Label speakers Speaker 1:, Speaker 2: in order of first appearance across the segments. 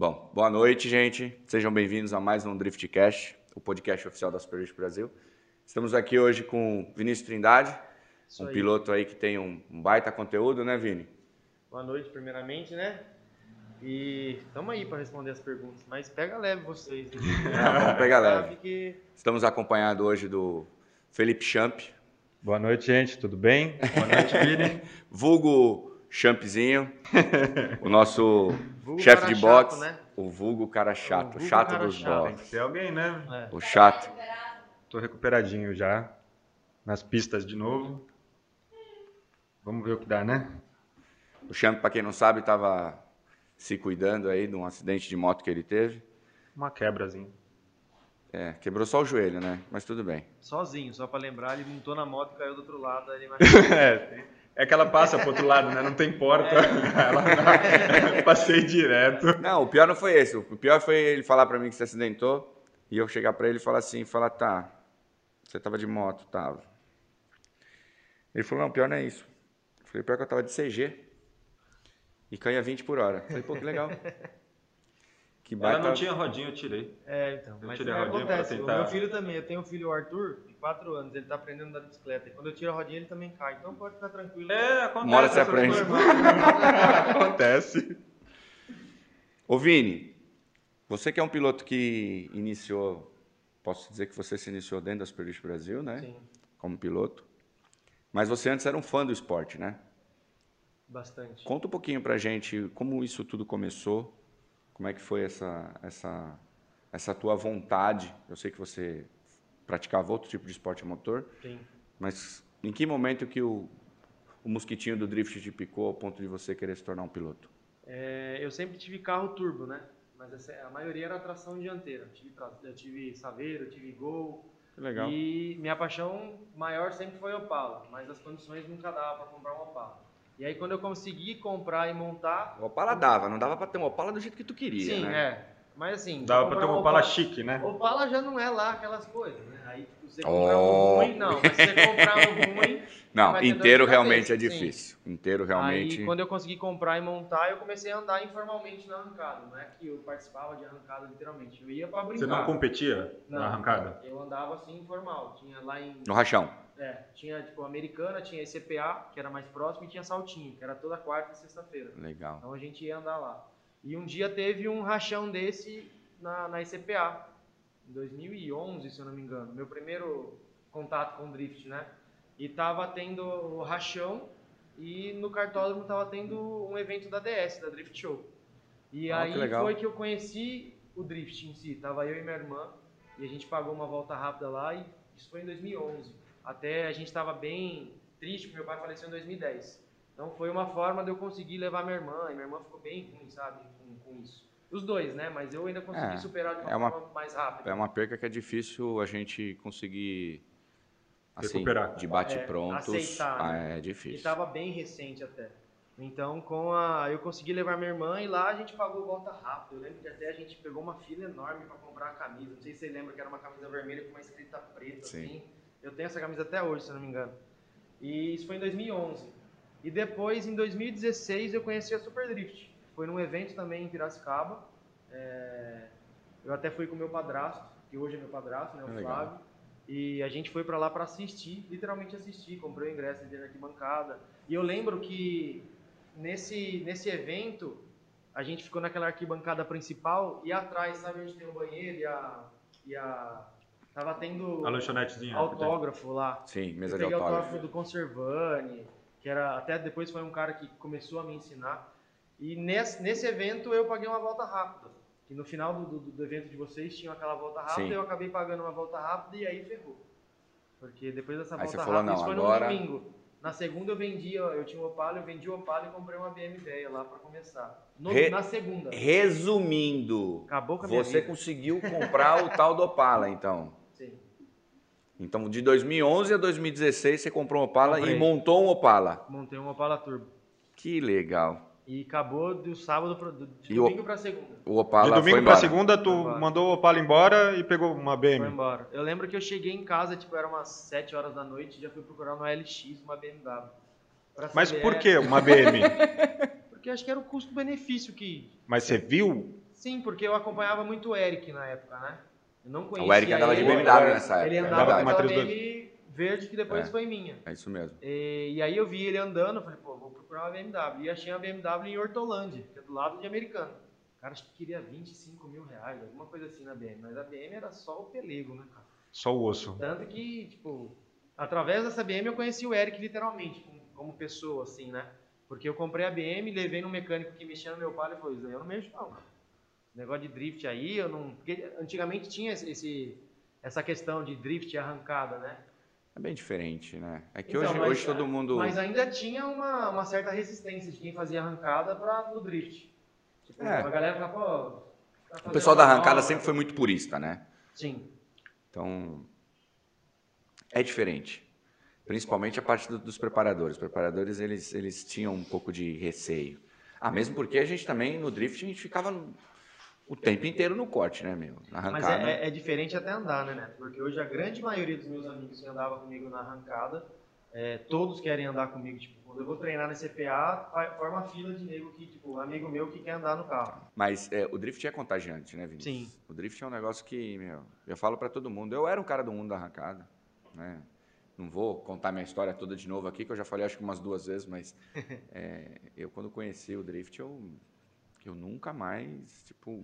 Speaker 1: Bom, boa noite, gente. Sejam bem-vindos a mais um Driftcast, o podcast oficial da Super Brasil. Estamos aqui hoje com Vinícius Trindade,
Speaker 2: Isso
Speaker 1: um
Speaker 2: aí.
Speaker 1: piloto aí que tem um baita conteúdo, né, Vini?
Speaker 2: Boa noite, primeiramente, né? E estamos aí para responder as perguntas, mas pega leve vocês. né?
Speaker 1: vamos pegar leve.
Speaker 2: Que
Speaker 1: Estamos acompanhados hoje do Felipe Champ,
Speaker 3: Boa noite, gente. Tudo bem? Boa noite, Vini.
Speaker 1: vulgo Champzinho, o nosso chefe de
Speaker 2: chato,
Speaker 1: boxe,
Speaker 2: né?
Speaker 1: o vulgo cara chato,
Speaker 2: vulgo
Speaker 1: chato
Speaker 2: cara
Speaker 1: dos
Speaker 2: chato.
Speaker 3: Tem que
Speaker 1: boxes,
Speaker 3: ser alguém, né?
Speaker 2: é,
Speaker 1: o chato.
Speaker 3: Tô recuperadinho já. Nas pistas de novo. Vamos ver o que dá, né?
Speaker 1: O Champ, para quem não sabe, estava se cuidando aí de um acidente de moto que ele teve.
Speaker 3: Uma quebrazinha.
Speaker 1: É, quebrou só o joelho, né? Mas tudo bem.
Speaker 2: sozinho, só para lembrar, ele montou na moto e caiu do outro lado. Ele
Speaker 3: é, tem- é que ela passa pro outro lado, né? Não tem porta. Ela dá- passei direto.
Speaker 1: Não, o pior não foi esse. O pior foi ele falar para mim que se acidentou e eu chegar para ele e falar assim, falar, tá, você tava de moto, tava. Ele falou, não, pior não é isso. Eu falei, pior que eu tava de CG e caía 20 por hora. Eu falei, pô, que legal. Que
Speaker 3: Ela
Speaker 1: baita...
Speaker 3: não tinha rodinha, eu tirei.
Speaker 2: É, então.
Speaker 3: Eu
Speaker 2: Mas
Speaker 3: tirei
Speaker 2: é,
Speaker 3: a rodinha pra
Speaker 2: acontece.
Speaker 3: tentar-
Speaker 2: O meu filho também. Eu tenho um filho, o Arthur, 4 anos. Ele tá aprendendo a andar de bicicleta. E quando eu tiro a rodinha, ele também cai. Então pode ficar tranquilo.
Speaker 3: É, acontece.
Speaker 1: Você
Speaker 3: essas
Speaker 1: aprende.
Speaker 3: acontece.
Speaker 1: Ô Vini, você que é um piloto que iniciou, posso dizer que você se iniciou dentro da Superlift Brasil, né?
Speaker 2: Sim,
Speaker 1: Como piloto. Mas você antes era um fã do esporte, né?
Speaker 2: bastante.
Speaker 1: Conta um pouquinho pra gente como isso tudo começou, como é que foi essa, essa, essa tua vontade. Eu sei que você praticava outro tipo de esporte a motor,
Speaker 2: Sim.
Speaker 1: mas em que momento que o, o mosquitinho do drift te picou ao ponto de você querer se tornar um piloto?
Speaker 2: É, eu sempre tive carro turbo, né? Mas essa- a maioria era tração dianteira. Eu tive, eu tive Saveiro, eu tive Gol.
Speaker 1: Que legal.
Speaker 2: E minha paixão maior sempre foi Opala, mas as condições nunca dava para comprar um Opala. E aí quando eu consegui comprar e montar,
Speaker 1: O Opala dava, não dava pra ter um Opala do jeito que tu queria,
Speaker 2: sim,
Speaker 1: né?
Speaker 2: é. Mas assim,
Speaker 3: Dava pra ter
Speaker 2: um
Speaker 3: uma pala chique, né?
Speaker 2: Opala já não é lá aquelas coisas, né? Aí tipo, você comprar
Speaker 1: Oh.
Speaker 2: um ruim, não. Mas se você comprar um ruim,
Speaker 1: Não, inteiro realmente
Speaker 2: cabeça,
Speaker 1: é
Speaker 2: sim.
Speaker 1: difícil. Inteiro realmente.
Speaker 2: Aí, quando eu consegui comprar e montar, eu comecei a andar informalmente na arrancada. Não é que eu participava de arrancada, literalmente. Eu ia pra brincar.
Speaker 3: Você não competia
Speaker 2: Não,
Speaker 3: na arrancada?
Speaker 2: Eu andava assim, informal. Tinha lá em...
Speaker 1: No rachão.
Speaker 2: É, tinha, tipo, Americana, tinha ICPA, que era mais próximo, e tinha Saltinho, que era toda quarta e sexta-feira.
Speaker 1: Legal.
Speaker 2: Então a gente ia andar lá. E um dia teve um rachão desse na, na ICPA, em 2011, se eu não me engano. Meu primeiro contato com o drift, né? E tava tendo o rachão e no cartódromo tava tendo um evento da DS, da Drift Show. E
Speaker 1: Ah,
Speaker 2: aí
Speaker 1: que
Speaker 2: foi que eu conheci o drift em si. Tava eu e minha irmã e a gente pagou uma volta rápida lá e isso foi em 2011. Até a gente tava bem triste porque meu pai faleceu em 2010. Então foi uma forma de eu conseguir levar minha irmã, e minha irmã ficou bem ruim, sabe, com, com isso. Os dois, né? Mas eu ainda consegui
Speaker 1: É,
Speaker 2: superar de uma,
Speaker 1: é uma-
Speaker 2: forma mais rápida.
Speaker 1: É uma perca que é difícil a gente conseguir assim,
Speaker 3: Recuperar.
Speaker 1: de bate
Speaker 2: É, aceitar,
Speaker 1: Ah,
Speaker 2: né?
Speaker 1: é
Speaker 2: E
Speaker 1: difícil.
Speaker 2: estava bem recente até. Então, com a, eu consegui levar minha irmã e lá a gente pagou volta rápida. Eu lembro que até a gente pegou uma fila enorme para comprar a camisa. Não sei se você lembra que era uma camisa vermelha com uma escrita preta
Speaker 1: Sim.
Speaker 2: assim. Eu tenho essa camisa até hoje, se eu não me engano. E isso foi em 2011. E depois, em 2016, eu conheci a Super Drift. Foi num evento também em Piracicaba. É, Eu até fui com meu padrasto, que hoje é meu padrasto, né, o
Speaker 1: legal.
Speaker 2: Flávio. E a gente foi pra lá pra assistir, literalmente assistir, comprei o ingresso de arquibancada. E eu lembro que nesse, nesse evento, a gente ficou naquela arquibancada principal e atrás, sabe onde tem o banheiro e a. E a tava tendo
Speaker 3: A lanchonetezinha.
Speaker 2: autógrafo lá.
Speaker 1: Sim, mesa
Speaker 2: eu
Speaker 1: de autógrafo.
Speaker 2: autógrafo do Conservani, que era até depois foi um cara que começou a me ensinar. E nesse, nesse evento eu paguei uma volta rápida. Que no final do, do, do evento de vocês tinha aquela volta rápida,
Speaker 1: Sim.
Speaker 2: eu acabei pagando uma volta rápida e aí ferrou. Porque depois dessa volta
Speaker 1: falou,
Speaker 2: rápida,
Speaker 1: não,
Speaker 2: isso foi
Speaker 1: agora-
Speaker 2: no domingo. Na segunda eu vendi, eu tinha um Opala, eu vendi o Opala e comprei uma BMW ideia lá pra começar. No-
Speaker 1: Re-
Speaker 2: Na segunda.
Speaker 1: Resumindo,
Speaker 2: Acabou com a minha
Speaker 1: você
Speaker 2: vida.
Speaker 1: conseguiu comprar o tal do Opala, então. Então, de 2011 a 2016, você comprou um Opala
Speaker 2: Comprei.
Speaker 1: e montou um Opala.
Speaker 2: Montei um Opala Turbo.
Speaker 1: Que legal.
Speaker 2: E acabou do sábado pro, do, de
Speaker 1: E o-
Speaker 2: domingo pra segunda.
Speaker 1: O Opala
Speaker 3: De
Speaker 1: foi
Speaker 3: domingo
Speaker 1: embora.
Speaker 3: pra segunda, tu
Speaker 2: Foi
Speaker 3: mandou o Opala embora e pegou uma
Speaker 2: Foi
Speaker 3: BM.
Speaker 2: embora. Eu lembro que eu cheguei em casa, tipo, era umas 7 horas da noite e já fui procurar no LX uma BMW.
Speaker 3: Mas por que uma BM?
Speaker 2: Porque acho que era o custo-benefício que.
Speaker 3: Mas você viu
Speaker 2: Sim, porque eu acompanhava muito o Eric na época, né? Eu não conhecia
Speaker 1: O Eric andava de
Speaker 2: ele,
Speaker 1: BMW nessa época.
Speaker 2: Ele andava com aquela
Speaker 3: Matriz
Speaker 2: BM verde que depois
Speaker 1: É.
Speaker 2: foi minha.
Speaker 1: É isso mesmo.
Speaker 2: E, e aí eu vi ele andando, eu falei, pô, vou procurar uma BMW. E achei uma BMW em Hortolândia, que é do lado de Americana. O cara acho que queria 25 mil reais, alguma coisa assim na BM. Mas a BM era só o pelego, né, cara?
Speaker 3: Só o osso.
Speaker 2: Tanto que, tipo, através dessa BM eu conheci o Eric literalmente, como, como pessoa, assim, né? Porque eu comprei a BM, levei no mecânico que mexia no meu palo e falou, isso aí eu não mexo não, cara. Negócio de drift aí, eu não... Porque antigamente tinha esse, essa questão de drift e arrancada, né?
Speaker 1: É bem diferente, né? É que
Speaker 2: Então,
Speaker 1: hoje,
Speaker 2: mas-
Speaker 1: hoje todo mundo.
Speaker 2: Mas ainda tinha uma, uma certa resistência de quem fazia arrancada para no drift. Tipo,
Speaker 1: É.
Speaker 2: a galera pô... tá
Speaker 1: O pessoal da arrancada
Speaker 2: manobra.
Speaker 1: sempre foi muito purista, né?
Speaker 2: Sim.
Speaker 1: Então, é diferente. Principalmente a parte do- dos preparadores. Os preparadores, eles, eles tinham um pouco de receio. Ah, mesmo porque a gente também, no drift, a gente ficava o tempo inteiro no corte, né, meu? Na
Speaker 2: Mas
Speaker 1: arrancada.
Speaker 2: é, é- é diferente até andar, né, Neto? Porque hoje a grande maioria dos meus amigos que andavam comigo na arrancada, é, todos querem andar comigo. Tipo, quando eu vou treinar na CPA, forma fila de nego que, tipo, amigo meu que quer andar no carro.
Speaker 1: Mas é, o drift é contagiante, né, Vinícius?
Speaker 2: Sim.
Speaker 1: O drift é um negócio que, meu, eu falo pra todo mundo. Eu era um cara do mundo da arrancada, né? Não vou contar minha história toda de novo aqui, que eu já falei acho que umas duas vezes, mas é, eu quando conheci o drift, eu, eu nunca mais, tipo,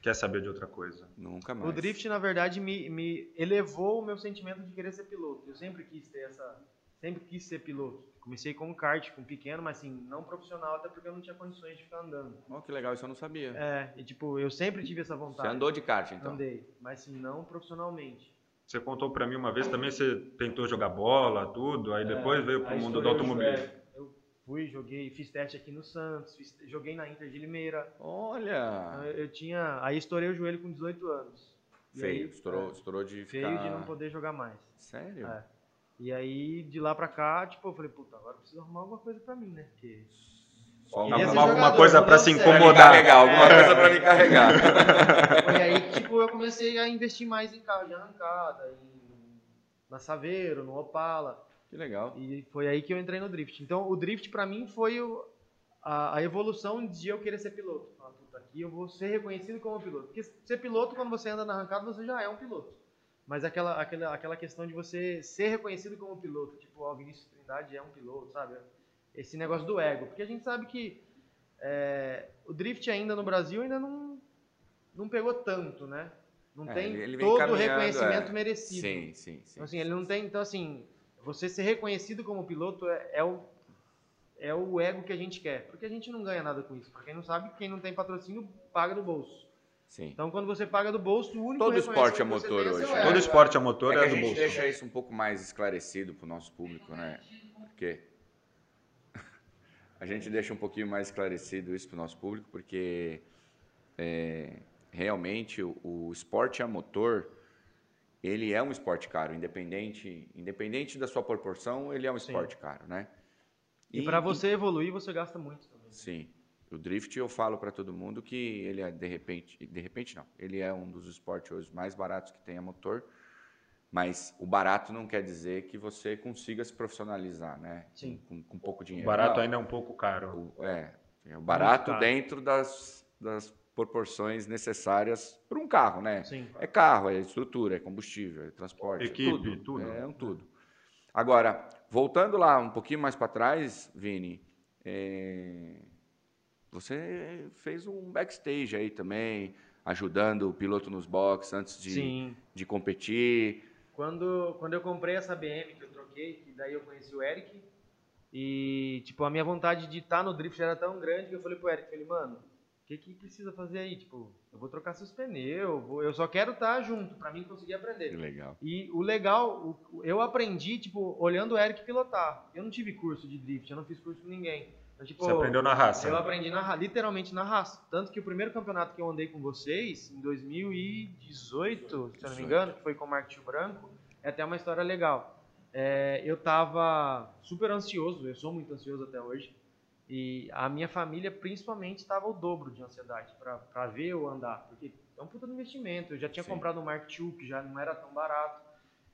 Speaker 3: Quer saber de outra coisa.
Speaker 1: nunca mais.
Speaker 2: O drift, na verdade, me, me elevou o meu sentimento de querer ser piloto. Eu sempre quis ter essa. Sempre quis ser piloto. Comecei com kart, com pequeno, mas assim, não profissional, até porque eu não tinha condições de ficar andando.
Speaker 1: Oh, que legal, isso eu não sabia.
Speaker 2: É, e tipo, eu sempre tive essa
Speaker 1: Você
Speaker 2: vontade.
Speaker 1: andou de kart, então?
Speaker 2: Andei, mas assim, não profissionalmente.
Speaker 3: Você contou pra mim uma vez também, você tentou jogar bola, tudo, aí depois veio pro mundo do automobilismo.
Speaker 2: Fui, joguei, fiz teste aqui no Santos, fiz- joguei na Inter de Limeira.
Speaker 1: Olha!
Speaker 2: Eu, eu tinha. Aí estourei o joelho com 18 anos. E
Speaker 1: Feio,
Speaker 2: aí,
Speaker 1: estourou,
Speaker 2: é,
Speaker 1: estourou de
Speaker 2: feio
Speaker 1: ficar...
Speaker 2: de não poder jogar mais.
Speaker 1: Sério?
Speaker 2: É. E aí, de lá pra cá, tipo, eu falei, puta, agora eu preciso arrumar alguma coisa pra mim, né? Porque
Speaker 3: Arrumar alguma
Speaker 2: jogador,
Speaker 3: coisa
Speaker 2: não
Speaker 3: pra se
Speaker 2: certo.
Speaker 1: Pra me
Speaker 3: incomodar.
Speaker 1: carregar, alguma coisa pra me carregar.
Speaker 2: Foi aí tipo, eu comecei a investir mais em carro de arrancada, em, na Saveiro, no Opala.
Speaker 1: Que legal.
Speaker 2: E foi aí que eu entrei no drift. Então o drift pra mim foi o- a, a evolução de eu querer ser piloto. Falar, puta, aqui eu vou ser reconhecido como piloto. Porque ser piloto, quando você anda na arrancada, você já é um piloto. Mas aquela, aquela, aquela questão de você ser reconhecido como piloto, tipo, ó, o Vinícius Trindade é um piloto, sabe? Esse negócio do ego. Porque a gente sabe que é, o drift ainda no Brasil ainda não, não pegou tanto, né? Não
Speaker 1: É,
Speaker 2: tem
Speaker 1: ele- ele
Speaker 2: todo o
Speaker 1: caminhando,
Speaker 2: reconhecimento
Speaker 1: é.
Speaker 2: merecido.
Speaker 1: Sim, sim, sim.
Speaker 2: Então, assim, ele não tem. Então, assim, você ser reconhecido como piloto é, é o, é o ego que a gente quer. Porque a gente não ganha nada com isso. Pra quem não sabe, quem não tem patrocínio paga do bolso.
Speaker 1: sim.
Speaker 2: Então, quando você paga do bolso, o único
Speaker 1: Todo esporte é
Speaker 2: que você
Speaker 1: motor
Speaker 2: tem
Speaker 1: hoje, é.
Speaker 2: ego.
Speaker 3: Todo esporte a motor
Speaker 1: É
Speaker 3: é,
Speaker 1: que a
Speaker 3: do
Speaker 1: gente
Speaker 3: bolso.
Speaker 1: deixa isso um pouco mais esclarecido pro nosso público, né? Porque a gente deixa um pouquinho mais esclarecido isso pro nosso público, porque é, realmente o, o esporte a motor ele é um esporte caro, independente, independente da sua proporção, ele é um
Speaker 2: Sim.
Speaker 1: esporte caro, né?
Speaker 2: E, pra você evoluir, você gasta muito também.
Speaker 1: Sim. O drift eu falo para todo mundo que ele é de repente, de repente não, ele é um dos esportes hoje mais baratos que tem a motor, mas o barato não quer dizer que você consiga se profissionalizar, né?
Speaker 2: Sim.
Speaker 1: Com, com pouco
Speaker 3: O
Speaker 1: dinheiro.
Speaker 3: barato
Speaker 1: Não,
Speaker 3: ainda é um pouco caro.
Speaker 1: o- é, é o barato dentro das, das proporções necessárias para um carro, né?
Speaker 2: Sim.
Speaker 1: É carro, é estrutura, é combustível, é transporte,
Speaker 3: Equipe,
Speaker 1: é tudo.
Speaker 3: tudo.
Speaker 1: É um tudo. Agora, voltando lá um pouquinho mais para trás, Vini, é, você fez um backstage aí também, ajudando o piloto nos boxes antes de,
Speaker 2: Sim.
Speaker 1: de competir.
Speaker 2: Quando, quando eu comprei essa BM que eu troquei, que daí eu conheci o Eric, e tipo, a minha vontade de estar no drift era tão grande que eu falei pro Eric, falei, mano, que que precisa fazer aí? Tipo, eu vou trocar seus pneus, eu vou- eu só quero estar junto pra mim conseguir
Speaker 1: Que
Speaker 2: aprender.
Speaker 1: legal.
Speaker 2: E o legal, o- eu aprendi, tipo, olhando o Eric pilotar. Eu não tive curso de drift, eu não fiz curso com ninguém. Então, tipo,
Speaker 3: Você aprendeu na raça.
Speaker 2: eu aprendi na, ra- literalmente na raça. Tanto que o primeiro campeonato que eu andei com vocês, em 2018, se eu não me
Speaker 1: 18.
Speaker 2: engano, que foi com o Mark Tio Branco, é até uma história legal. É, eu tava super ansioso, eu sou muito ansioso até hoje. E a minha família, principalmente, estava o dobro de ansiedade pra ver eu andar. Porque é um puta de investimento. Eu já tinha
Speaker 1: Sim.
Speaker 2: comprado um Mark II, que já não era tão barato.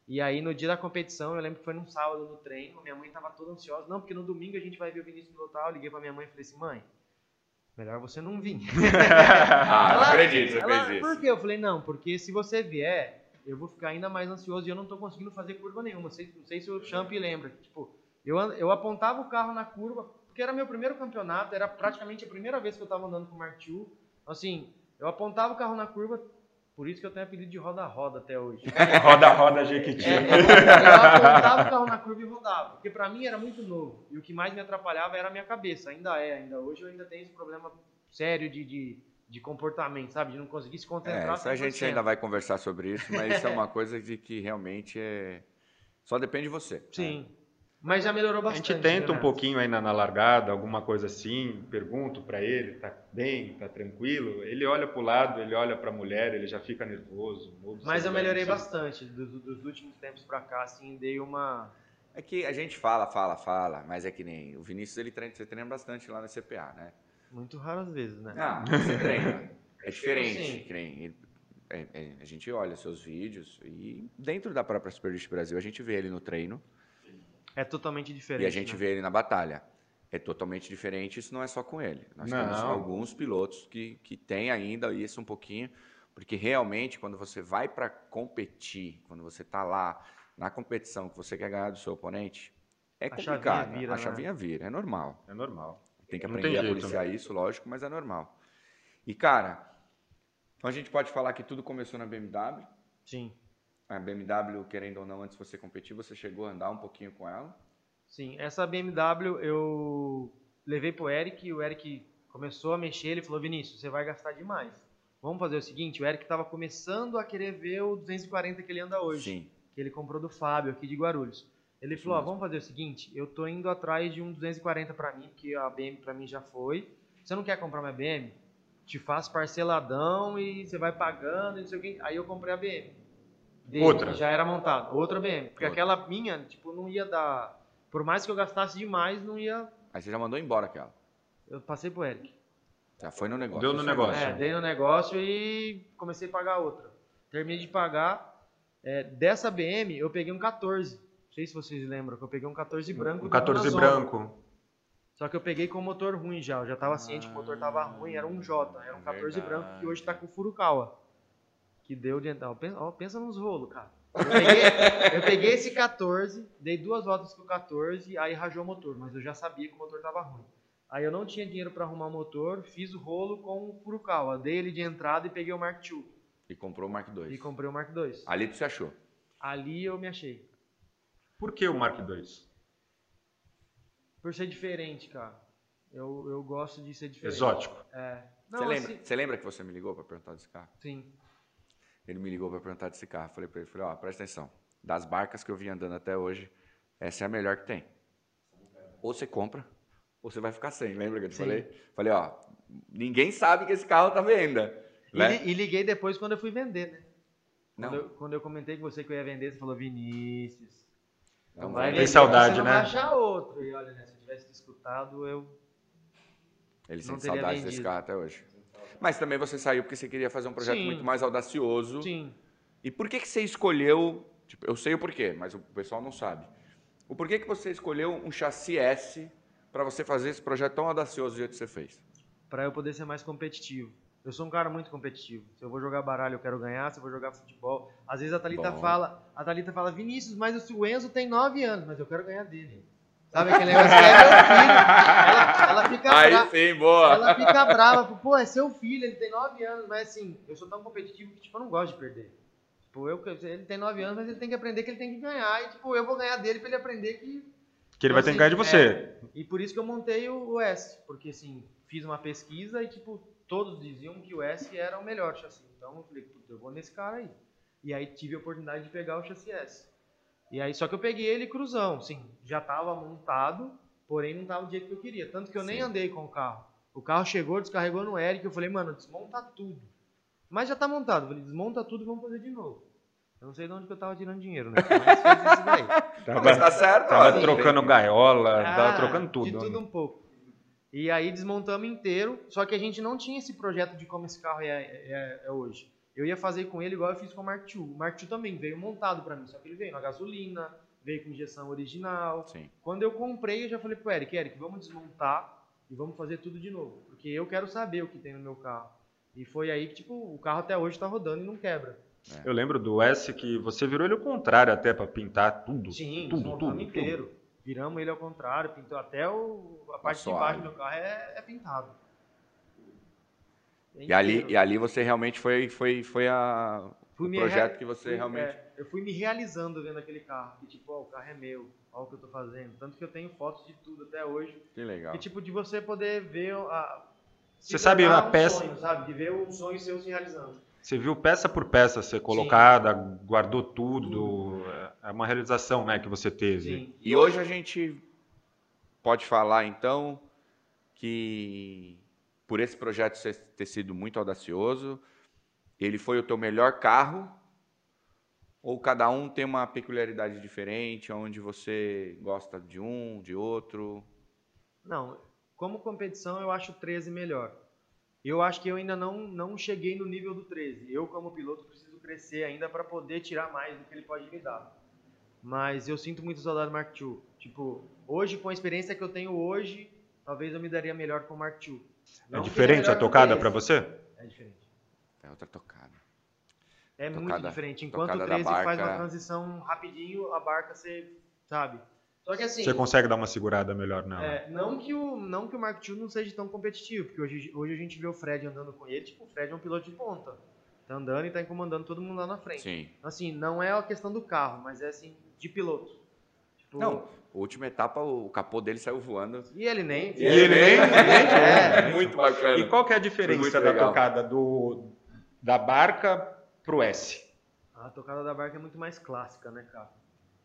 Speaker 2: E aí, no dia da competição, eu lembro que foi num sábado no treino, minha mãe tava toda ansiosa. Não, porque no domingo a gente vai ver o Vinícius pilotar. Eu liguei pra minha mãe e falei assim, mãe, melhor você não vir.
Speaker 1: Ah, não
Speaker 2: Ela-
Speaker 1: acredito, você
Speaker 2: Ela,
Speaker 1: fez
Speaker 2: por
Speaker 1: isso.
Speaker 2: quê? Eu falei, não, porque se você vier, eu vou ficar ainda mais ansioso e eu não tô conseguindo fazer curva nenhuma. Não sei, não sei se o Champ lembra. Tipo, eu, eu apontava o carro na curva, porque era meu primeiro campeonato, era praticamente a primeira vez que eu tava andando com o Mark II. Assim, eu apontava o carro na curva, por isso que eu tenho apelido de roda-roda até hoje.
Speaker 3: Roda, roda, Jequiti.
Speaker 2: É, eu, apontava o carro na curva e rodava. Porque pra mim era muito novo. E o que mais me atrapalhava era a minha cabeça. Ainda é, ainda hoje eu ainda tenho esse problema sério de, de, de comportamento, sabe? De não conseguir se concentrar.
Speaker 1: É, isso a gente
Speaker 2: 100%.
Speaker 1: ainda vai conversar sobre isso, mas isso é uma coisa de que realmente é. Só depende de você.
Speaker 2: Sim. Mas já melhorou
Speaker 3: A
Speaker 2: bastante.
Speaker 3: gente tenta
Speaker 2: né,
Speaker 3: um pouquinho aí na, largada, alguma coisa assim, pergunto pra ele, tá bem, tá tranquilo? Ele olha pro lado, ele olha pra mulher, ele já fica nervoso.
Speaker 2: Mas eu melhorei bastante. Dos, dos últimos tempos pra cá, assim, dei uma.
Speaker 1: É que a gente fala, fala, fala, mas é que nem o Vinícius ele treina, você treina bastante lá na CPA, né?
Speaker 2: Muito raras vezes, né?
Speaker 1: Ah, você treina. É diferente. Que nem- é- é- a gente olha seus vídeos e dentro da própria Super Brasil a gente vê ele no treino
Speaker 2: É totalmente diferente.
Speaker 1: e a gente
Speaker 2: né?
Speaker 1: vê ele na batalha. É totalmente diferente, isso não é só com ele. Nós
Speaker 3: Não.
Speaker 1: temos alguns pilotos que, que têm ainda isso um pouquinho, porque realmente quando você vai para competir, quando você está lá na competição que você quer ganhar do seu oponente, é
Speaker 2: A chavinha
Speaker 1: complicado.
Speaker 2: vira,
Speaker 1: a
Speaker 2: né?
Speaker 1: chavinha vira, é normal.
Speaker 3: É normal.
Speaker 1: Tem que
Speaker 3: Não
Speaker 1: aprender
Speaker 3: tem
Speaker 1: a policiar isso, lógico, mas é normal. E, cara, então a gente pode falar que tudo começou na BMW.
Speaker 2: Sim.
Speaker 1: A BMW, querendo ou não, antes de você competir, você chegou a andar um pouquinho com ela.
Speaker 2: Sim, essa BMW eu levei pro Eric, e o Eric começou a mexer, ele falou, Vinícius, você vai gastar demais. Vamos fazer o seguinte, o Eric estava começando a querer ver o 240 que ele anda hoje,
Speaker 1: Sim.
Speaker 2: que ele comprou do Fábio aqui de Guarulhos. Ele
Speaker 1: Isso
Speaker 2: falou, ó, vamos fazer o seguinte, eu tô indo atrás de um 240 para mim, porque a BM para mim já foi. Você não quer comprar minha BM? Te faço parceladão e você vai pagando, não sei o quê. Aí eu comprei a BM. Dele,
Speaker 3: Outra.
Speaker 2: que Já era montada. Outra BM. Porque
Speaker 1: Outra.
Speaker 2: aquela minha, tipo, não ia dar. Por mais que eu gastasse demais, não ia.
Speaker 1: Aí você já mandou embora aquela.
Speaker 2: Eu passei pro Eric.
Speaker 1: Já foi no negócio.
Speaker 3: Deu no
Speaker 1: Isso
Speaker 3: negócio.
Speaker 2: É, dei no negócio e comecei a pagar outra. Terminei de pagar. É, dessa BM, eu peguei um 14. Não sei se vocês lembram, que eu peguei um 14 branco.
Speaker 3: Um
Speaker 2: da
Speaker 3: 14
Speaker 2: Amazon.
Speaker 3: branco.
Speaker 2: Só que eu peguei com o motor ruim já. Eu já tava ciente que o motor tava ruim, era um J. Era um 14
Speaker 1: Verdade.
Speaker 2: branco que hoje tá com o Furukawa. Que deu de. Ó, pensa, ó, pensa nos rolos, cara. Eu peguei, eu peguei esse 14, dei duas voltas com o 14, aí rajou o motor, mas eu já sabia que o motor tava ruim. Aí eu não tinha dinheiro pra arrumar o motor, fiz o rolo com o Furukawa. Dei ele de entrada e peguei o Mark II.
Speaker 1: E comprou o Mark II.
Speaker 2: E comprei o Mark II.
Speaker 1: Ali você achou.
Speaker 2: Ali eu me achei.
Speaker 3: Por que o Mark II?
Speaker 2: Por ser diferente, cara. Eu, eu gosto de ser diferente.
Speaker 3: Exótico.
Speaker 2: É.
Speaker 1: Você, lembra,
Speaker 2: assim-
Speaker 1: lembra que você me ligou para perguntar desse carro?
Speaker 2: sim.
Speaker 1: Ele me ligou para perguntar desse carro. Falei para ele, falei, ó, presta atenção. Das barcas que eu vim andando até hoje, essa é a melhor que tem. Ou você compra, ou você vai ficar sem. Lembra que eu te
Speaker 2: Sim.
Speaker 1: falei? Falei, ó, ninguém sabe que esse carro tá venda.
Speaker 2: E,
Speaker 1: Né?
Speaker 2: li- e liguei depois quando eu fui vender, né?
Speaker 1: Não.
Speaker 2: Quando eu, quando eu comentei com você que eu ia vender, você falou, Vinícius.
Speaker 1: Não vai vender.
Speaker 3: saudade,
Speaker 2: você não
Speaker 3: né?
Speaker 2: vai achar outro. E olha, né, se eu tivesse escutado, eu.
Speaker 1: Ele sente saudade desse
Speaker 2: vendido.
Speaker 1: carro até hoje. Mas também você saiu porque você queria fazer um projeto
Speaker 2: Sim.
Speaker 1: muito mais audacioso.
Speaker 2: Sim.
Speaker 1: E por que, que você escolheu? tipo, eu sei o porquê, mas o pessoal não sabe. O porquê que você escolheu um chassi S para você fazer esse projeto tão audacioso do jeito que você fez?
Speaker 2: Pra eu poder ser mais competitivo. Eu sou um cara muito competitivo. Se eu vou jogar baralho, eu quero ganhar. Se eu vou jogar futebol. Às vezes a Thalita
Speaker 1: Bom.
Speaker 2: fala, a Thalita fala, Vinícius, mas o Enzo tem 9 anos, mas eu quero ganhar dele. Sabe aquele negócio? É meu filho. Ela, ela fica
Speaker 1: Aí
Speaker 2: brava.
Speaker 1: sim, boa!
Speaker 2: Ela fica brava, pô, é seu filho, ele tem 9 anos, mas assim, eu sou tão competitivo que, tipo, eu não gosto de perder. Tipo, eu, ele tem 9 anos, mas ele tem que aprender que ele tem que ganhar. E, tipo, eu vou ganhar dele pra ele aprender que.
Speaker 3: Que ele vai ter que ganhar de você.
Speaker 2: E por isso que eu montei o, o S. Porque, assim, fiz uma pesquisa e, tipo, todos diziam que o S era o melhor chassi. Então eu falei, puta, eu vou nesse cara aí. E aí tive a oportunidade de pegar o chassi S. E aí, só que eu peguei ele cruzão, sim. Já tava montado, porém não tava do jeito que eu queria. Tanto que eu nem
Speaker 1: Sim.
Speaker 2: andei com o carro. O carro chegou, descarregou no Eric, eu falei, mano, desmonta tudo. Mas já tá montado. Eu falei, desmonta tudo e vamos fazer de novo. Eu não sei de onde que eu tava tirando dinheiro, né? Mas fez isso daí.
Speaker 1: Não, mas tá certo,
Speaker 3: Tava
Speaker 1: ó,
Speaker 3: trocando
Speaker 1: tem-
Speaker 3: gaiola,
Speaker 2: Ah,
Speaker 3: tava trocando tudo.
Speaker 2: De tudo um pouco. E aí desmontamos inteiro, só que a gente não tinha esse projeto de como esse carro é, é- é hoje. Eu ia fazer com ele igual eu fiz com o Mark II. O Mark II também veio montado pra mim, só que ele veio na gasolina, veio com injeção original.
Speaker 1: Sim.
Speaker 2: Quando eu comprei, eu já falei pro Eric, Eric, vamos desmontar e vamos fazer tudo de novo. Porque eu quero saber o que tem no meu carro. E foi aí que, tipo, o carro até hoje está rodando e não quebra.
Speaker 3: Eu lembro do S que você virou ele ao contrário até para pintar tudo.
Speaker 2: Sim,
Speaker 3: tudo,
Speaker 2: tudo,
Speaker 3: tudo, tudo.
Speaker 2: inteiro. Viramos ele ao contrário, pintou até o, a parte de baixo do meu carro é, é pintado. É
Speaker 1: E ali, e ali você realmente foi, foi, foi a,
Speaker 2: Fui
Speaker 1: o
Speaker 2: me
Speaker 1: projeto
Speaker 2: rea-
Speaker 1: que você
Speaker 2: fui-
Speaker 1: realmente.
Speaker 2: é, eu fui me realizando vendo aquele carro. Que tipo, ó, o carro é meu, olha o que eu tô fazendo. Tanto que eu tenho fotos de tudo até hoje.
Speaker 1: Que legal.
Speaker 2: E tipo, de você poder ver a.
Speaker 3: Você sabe uma
Speaker 2: um
Speaker 3: peça-
Speaker 2: Sonho, sabe? De ver um sonho seu se realizando.
Speaker 3: Você viu peça por peça ser colocada, guardou tudo. É uma realização né, que você teve.
Speaker 2: Sim.
Speaker 1: E hoje a gente pode falar então que por esse projeto ter sido muito audacioso, ele foi o teu melhor carro ou cada um tem uma peculiaridade diferente, onde você gosta de um, de outro?
Speaker 2: Não, como competição eu acho o 13 melhor. Eu acho que eu ainda não, não cheguei no nível do 13. Eu, como piloto, preciso crescer ainda para poder tirar mais do que ele pode me dar. Mas eu sinto muito saudade do Mark II. Tipo, hoje, com a experiência que eu tenho hoje, talvez eu me daria melhor com o Mark II.
Speaker 3: É
Speaker 2: Não ele
Speaker 3: diferente a tocada
Speaker 2: 13.
Speaker 3: para você?
Speaker 2: É diferente.
Speaker 1: É outra tocada.
Speaker 2: É muito
Speaker 1: Tocada-
Speaker 2: diferente. Enquanto o
Speaker 1: tocada da
Speaker 2: 13 faz
Speaker 1: barca-
Speaker 2: uma transição rapidinho, a barca você sabe. Só que assim,
Speaker 3: Você consegue dar uma segurada melhor nela?
Speaker 2: é, não que o não que o Mark II não seja tão competitivo, porque hoje, hoje a gente vê o Fred andando com ele, tipo, o Fred é um piloto de ponta. Tá andando e tá incomodando todo mundo lá na frente.
Speaker 1: Sim.
Speaker 2: Assim, não é a questão do carro, mas é assim, de piloto. Tipo,
Speaker 1: Não, última etapa o capô dele saiu voando.
Speaker 2: E ele nem.
Speaker 3: E ele nem-
Speaker 2: É.
Speaker 1: muito bacana.
Speaker 3: E qual que é a diferença da tocada do, da barca pro S?
Speaker 2: A tocada da barca é muito mais clássica, né, cara?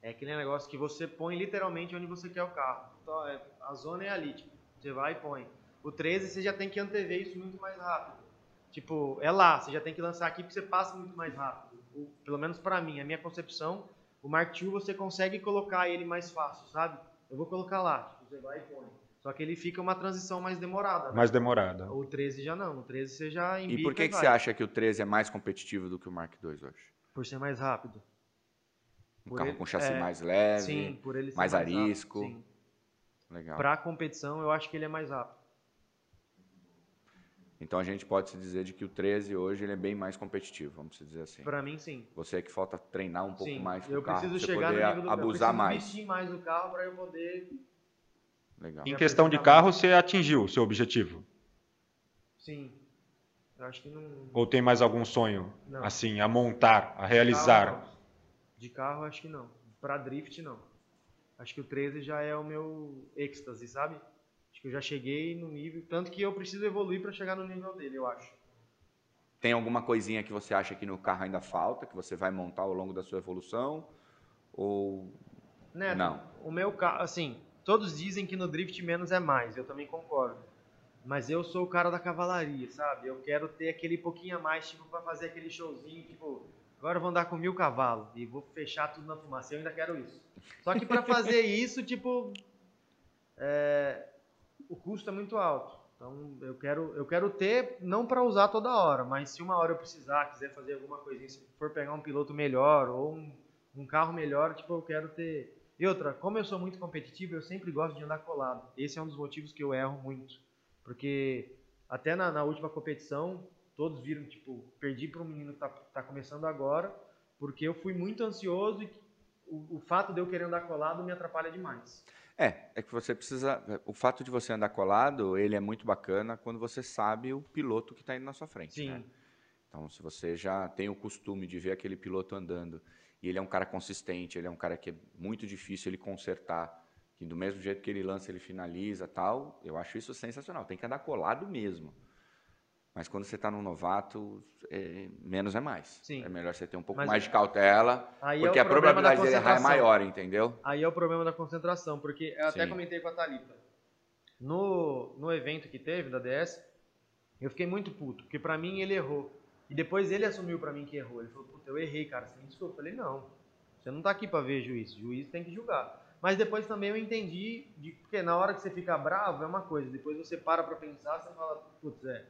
Speaker 2: É aquele negócio que você põe literalmente onde você quer o carro. Então, é- a zona é ali, tipo, você vai e põe. O 13 você já tem que antever isso muito mais rápido. Tipo, é lá, você já tem que lançar aqui porque você passa muito mais rápido. O- pelo menos pra mim, a minha concepção, o Mark II você consegue colocar ele mais fácil, sabe? Eu vou colocar lá, tipo, você vai e põe. Só que ele fica uma transição mais demorada. né?
Speaker 3: Mais demorada.
Speaker 2: O 13 já não, o 13 você já embica
Speaker 1: E por que, que você acha que o 13 é mais competitivo do que o Mark II hoje?
Speaker 2: Por ser mais rápido.
Speaker 1: Um
Speaker 2: Por
Speaker 1: carro
Speaker 2: ele-
Speaker 1: com chassi
Speaker 2: é,
Speaker 1: mais leve,
Speaker 2: Sim, por ele ser
Speaker 1: mais
Speaker 2: rápido,
Speaker 1: arisco.
Speaker 2: sim.
Speaker 1: legal.
Speaker 2: Pra competição, eu acho que ele é mais rápido.
Speaker 1: Então a gente pode se dizer de que o 13 hoje ele é bem mais competitivo, vamos dizer assim.
Speaker 2: Pra mim, sim.
Speaker 1: Você que falta treinar um pouco
Speaker 2: sim.
Speaker 1: mais com
Speaker 2: eu
Speaker 1: o carro,
Speaker 2: preciso
Speaker 1: pra você
Speaker 2: no
Speaker 1: poder
Speaker 2: nível do
Speaker 1: abusar
Speaker 2: eu preciso
Speaker 1: mais.
Speaker 2: vestir mais o carro pra eu poder.
Speaker 1: Legal.
Speaker 3: Em questão de carro, você atingiu o seu objetivo?
Speaker 2: Sim. Eu acho que não.
Speaker 3: Ou tem mais algum sonho,
Speaker 2: Não.
Speaker 3: assim, a montar, a
Speaker 2: Carro,
Speaker 3: realizar?
Speaker 2: não. De carro, acho que não. Pra drift, não. Acho que o 13 já é o meu êxtase, sabe? Que eu já cheguei no nível. Tanto que eu preciso evoluir pra chegar no nível dele, eu acho.
Speaker 1: Tem alguma coisinha que você acha que no carro ainda falta, que você vai montar ao longo da sua evolução? Ou
Speaker 2: Neto,
Speaker 1: Não.
Speaker 2: o meu carro, assim, todos dizem que no drift menos é mais, eu também concordo. Mas eu sou o cara da cavalaria, sabe? Eu quero ter aquele pouquinho a mais, tipo, pra fazer aquele showzinho, tipo, agora eu vou andar com mil cavalos e vou fechar tudo na fumaça. Eu ainda quero isso. Só que pra fazer isso, tipo, é, custo é muito alto. Então eu quero, eu quero ter, não pra usar toda hora, mas se uma hora eu precisar, quiser fazer alguma coisinha, se for pegar um piloto melhor ou um, um carro melhor, tipo, eu quero ter. E outra, como eu sou muito competitivo, eu sempre gosto de andar colado. Esse é um dos motivos que eu erro muito. Porque até na, na última competição, todos viram, tipo, perdi para um menino que tá, tá começando agora, porque eu fui muito ansioso e o, o fato de eu querer andar colado me atrapalha demais.
Speaker 1: É, é que você precisa. O fato de você andar colado, ele é muito bacana quando você sabe o piloto que está indo na sua frente.
Speaker 2: Sim.
Speaker 1: né? Então, se você já tem o costume de ver aquele piloto andando e ele é um cara consistente, ele é um cara que é muito difícil ele consertar, que do mesmo jeito que ele lança, ele finaliza tal, eu acho isso sensacional. Tem que andar colado mesmo. Mas quando você está num novato, é, menos é mais.
Speaker 2: Sim.
Speaker 1: É melhor você ter um pouco
Speaker 2: Mas-
Speaker 1: mais de cautela,
Speaker 2: Aí
Speaker 1: porque
Speaker 2: é
Speaker 1: a probabilidade de ele errar é maior, entendeu?
Speaker 2: Aí é o problema da concentração, porque eu até
Speaker 1: Sim.
Speaker 2: comentei com a Thalita. No, no evento que teve da DS, eu fiquei muito puto, porque pra mim ele errou. E depois ele assumiu pra mim que errou. Ele falou, puta, eu errei, cara, você me desculpa. Eu falei, não, você não tá aqui pra ver juiz, juiz tem que julgar. Mas depois também eu entendi, de, porque na hora que você fica bravo é uma coisa, depois você para pra pensar, você fala, putz, é,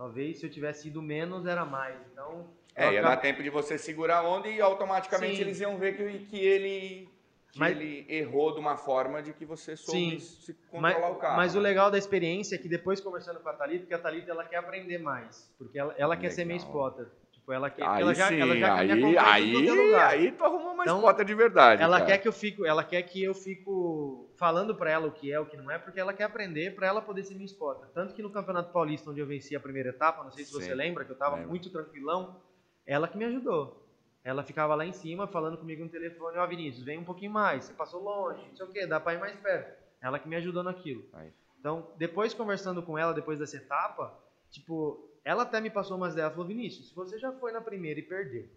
Speaker 2: talvez se eu tivesse ido menos era mais. Então,
Speaker 1: É,
Speaker 2: eu
Speaker 1: ia
Speaker 2: acabo-
Speaker 1: dar tempo de você segurar a onda e automaticamente
Speaker 2: Sim.
Speaker 1: eles iam ver que, que ele que
Speaker 2: Mas-
Speaker 1: ele errou de uma forma de que você soube
Speaker 2: Sim.
Speaker 1: se
Speaker 2: Mas,
Speaker 1: controlar o carro.
Speaker 2: mas o
Speaker 1: né?
Speaker 2: legal da experiência é que depois conversando com a Thalita, porque a Thalita ela quer aprender mais. Porque ela, ela quer ser minha spotter. Tipo, ela quer.
Speaker 1: Aí
Speaker 2: ela já,
Speaker 1: sim,
Speaker 2: ela já
Speaker 1: aí, aí, aí tu arrumou uma
Speaker 2: Então,
Speaker 1: spotter de verdade,
Speaker 2: Ela
Speaker 1: cara.
Speaker 2: quer que eu fico, ela quer que eu fico falando pra ela o que é, o que não é, porque ela quer aprender pra ela poder ser minha spotter. Tanto que no Campeonato Paulista, onde eu venci a primeira etapa, não sei se você
Speaker 1: Sim,
Speaker 2: lembra, que eu tava
Speaker 1: lembro.
Speaker 2: muito tranquilão, ela que me ajudou. Ela ficava lá em cima falando comigo no telefone, ó Vinícius, vem um pouquinho mais, você passou longe, não sei o que, dá pra ir mais perto. Ela que me ajudou naquilo.
Speaker 1: Aí.
Speaker 2: Então, depois conversando com ela, depois dessa etapa, tipo, ela até me passou umas ideias, falou, Vinícius, se você já foi na primeira e perdeu,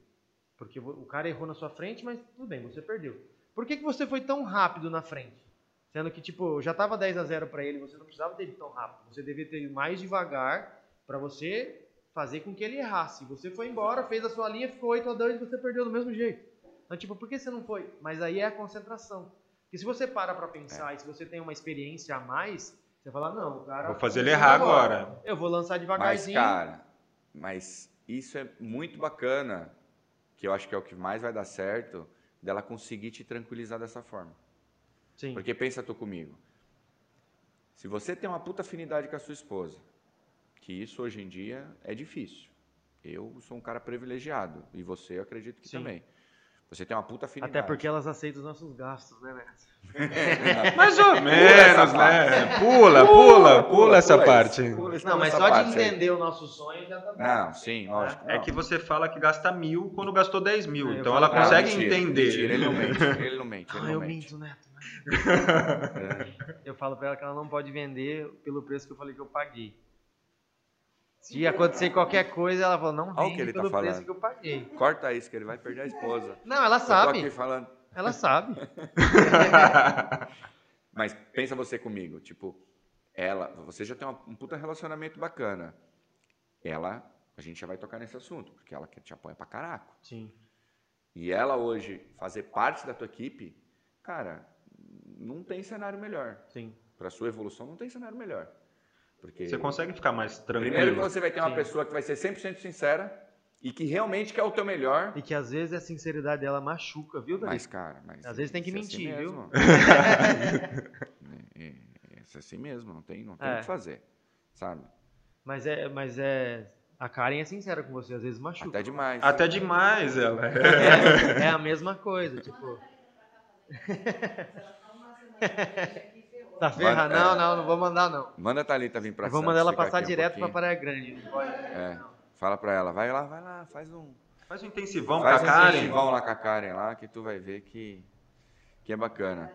Speaker 2: porque o cara errou na sua frente, mas tudo bem, você perdeu. Por que, que você foi tão rápido na frente? Sendo que, tipo, já tava 10 a 0 pra ele, você não precisava ter ido tão rápido. Você devia ter ido mais devagar pra você fazer com que ele errasse. Você foi embora, fez a sua linha, ficou 8 a 2 e você perdeu do mesmo jeito. Então, tipo, por que você não foi? Mas aí é a concentração. Porque se você para pra pensar e se você tem uma experiência a mais, você fala, não, o cara...
Speaker 3: Vou fazer ele errar agora.
Speaker 2: Eu vou lançar
Speaker 1: Mas,
Speaker 2: devagarzinho.
Speaker 1: cara, mas isso é muito bacana, que eu acho que é o que mais vai dar certo, dela conseguir te tranquilizar dessa forma.
Speaker 2: Sim.
Speaker 1: Porque pensa tu comigo. Se você tem uma puta afinidade com a sua esposa, que isso hoje em dia é difícil. Eu sou um cara privilegiado, e você eu acredito que
Speaker 2: Sim.
Speaker 1: também. Você tem uma puta afinidade.
Speaker 2: Até porque elas aceitam os nossos gastos, né, Neto?
Speaker 3: Mais ou
Speaker 1: essa
Speaker 3: menos, né? Pula, pula, pula essa
Speaker 1: pula
Speaker 3: parte.
Speaker 1: isso, pula
Speaker 2: Não, mas só de
Speaker 1: parte aí.
Speaker 2: entender o nosso sonho já tá bom.
Speaker 1: Não, sim, lógico.
Speaker 3: É
Speaker 1: não.
Speaker 3: que você fala que gasta mil quando gastou 10 mil.
Speaker 2: É,
Speaker 3: Então
Speaker 2: falo-
Speaker 3: ela
Speaker 2: Não,
Speaker 3: consegue
Speaker 1: mentira,
Speaker 3: entender.
Speaker 1: Mentira, ele não mente, ele não mente, ele
Speaker 2: Ah,
Speaker 1: não
Speaker 2: eu
Speaker 1: mente.
Speaker 2: minto, Neto.
Speaker 1: É.
Speaker 2: Eu falo pra ela que ela não pode vender pelo preço que eu falei que eu paguei. Se acontecer qualquer coisa, ela fala, não vende
Speaker 1: que ele tá
Speaker 2: pelo preço
Speaker 1: falando.
Speaker 2: que eu paguei.
Speaker 1: Corta isso, que ele vai perder a esposa.
Speaker 2: Não, ela
Speaker 1: Eu tô
Speaker 2: sabe.
Speaker 1: aqui falando.
Speaker 2: Ela sabe.
Speaker 1: Mas pensa você comigo, tipo, ela, você já tem uma- um puta relacionamento bacana. Ela, a gente já vai tocar nesse assunto, porque ela te apoia pra caraca.
Speaker 2: Sim.
Speaker 1: E ela hoje fazer parte da tua equipe, cara, não tem cenário melhor.
Speaker 2: Sim.
Speaker 1: Pra sua evolução não tem cenário melhor. Porque
Speaker 3: Você consegue ficar mais tranquilo.
Speaker 1: primeiro que você vai ter uma
Speaker 2: Sim.
Speaker 1: pessoa que vai ser 100% sincera e que realmente quer o teu melhor.
Speaker 2: E que às vezes a sinceridade dela machuca, viu, Davi?
Speaker 1: Mas, cara, mas
Speaker 2: Às vezes tem que
Speaker 1: é assim
Speaker 2: mentir, viu?
Speaker 1: mesmo. é, é, é assim mesmo, não tem, não tem
Speaker 2: É.
Speaker 1: o que fazer, sabe?
Speaker 2: Mas é, mas é. A Karen é sincera com você, às vezes machuca.
Speaker 1: Até demais.
Speaker 3: Até demais ela.
Speaker 2: É, é a mesma coisa, tipo. Tá ferrado?
Speaker 1: Manda-
Speaker 2: Não,
Speaker 1: é.
Speaker 2: não, não vou mandar não.
Speaker 1: Manda a Thalita vir pra
Speaker 2: Eu vou
Speaker 1: Santos
Speaker 2: mandar ela passar
Speaker 1: aqui um
Speaker 2: direto pra. Praia Grande.
Speaker 1: É, fala pra ela, vai lá, vai lá, faz um,
Speaker 3: Faz um intensivão
Speaker 1: faz
Speaker 3: com
Speaker 1: um
Speaker 3: a Karen.
Speaker 1: festival lá com a Karen lá, que tu vai ver que, que é bacana.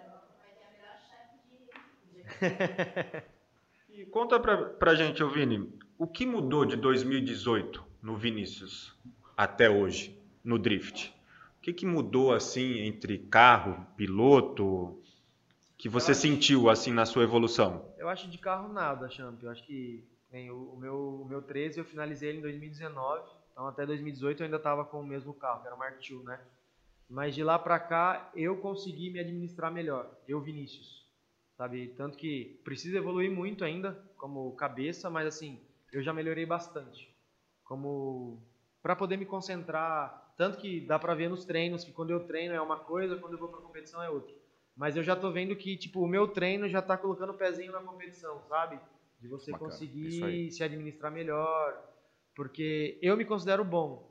Speaker 3: E conta pra, pra gente, ô Vini, o que mudou de 2018 no Vinícius até hoje, no Drift? O que, que mudou assim entre carro, piloto, que você sentiu assim na sua evolução?
Speaker 2: Eu acho de carro nada, Champ. Eu acho que nem, o, o meu, o meu 13 eu finalizei ele em 2019. Então até 2018 eu ainda estava com o mesmo carro, que era o Mark II, né? Mas de lá pra cá eu consegui me administrar melhor. Eu, Vinícius. Sabe? Tanto que preciso evoluir muito ainda como cabeça, mas assim, eu já melhorei bastante. Como para poder me concentrar, tanto que dá pra ver nos treinos que quando eu treino é uma coisa, quando eu vou pra competição é outra. Mas eu já tô vendo que, tipo, o meu treino já tá colocando o pezinho na competição, sabe? De você
Speaker 1: Bacana,
Speaker 2: conseguir se administrar melhor. Porque eu me considero bom.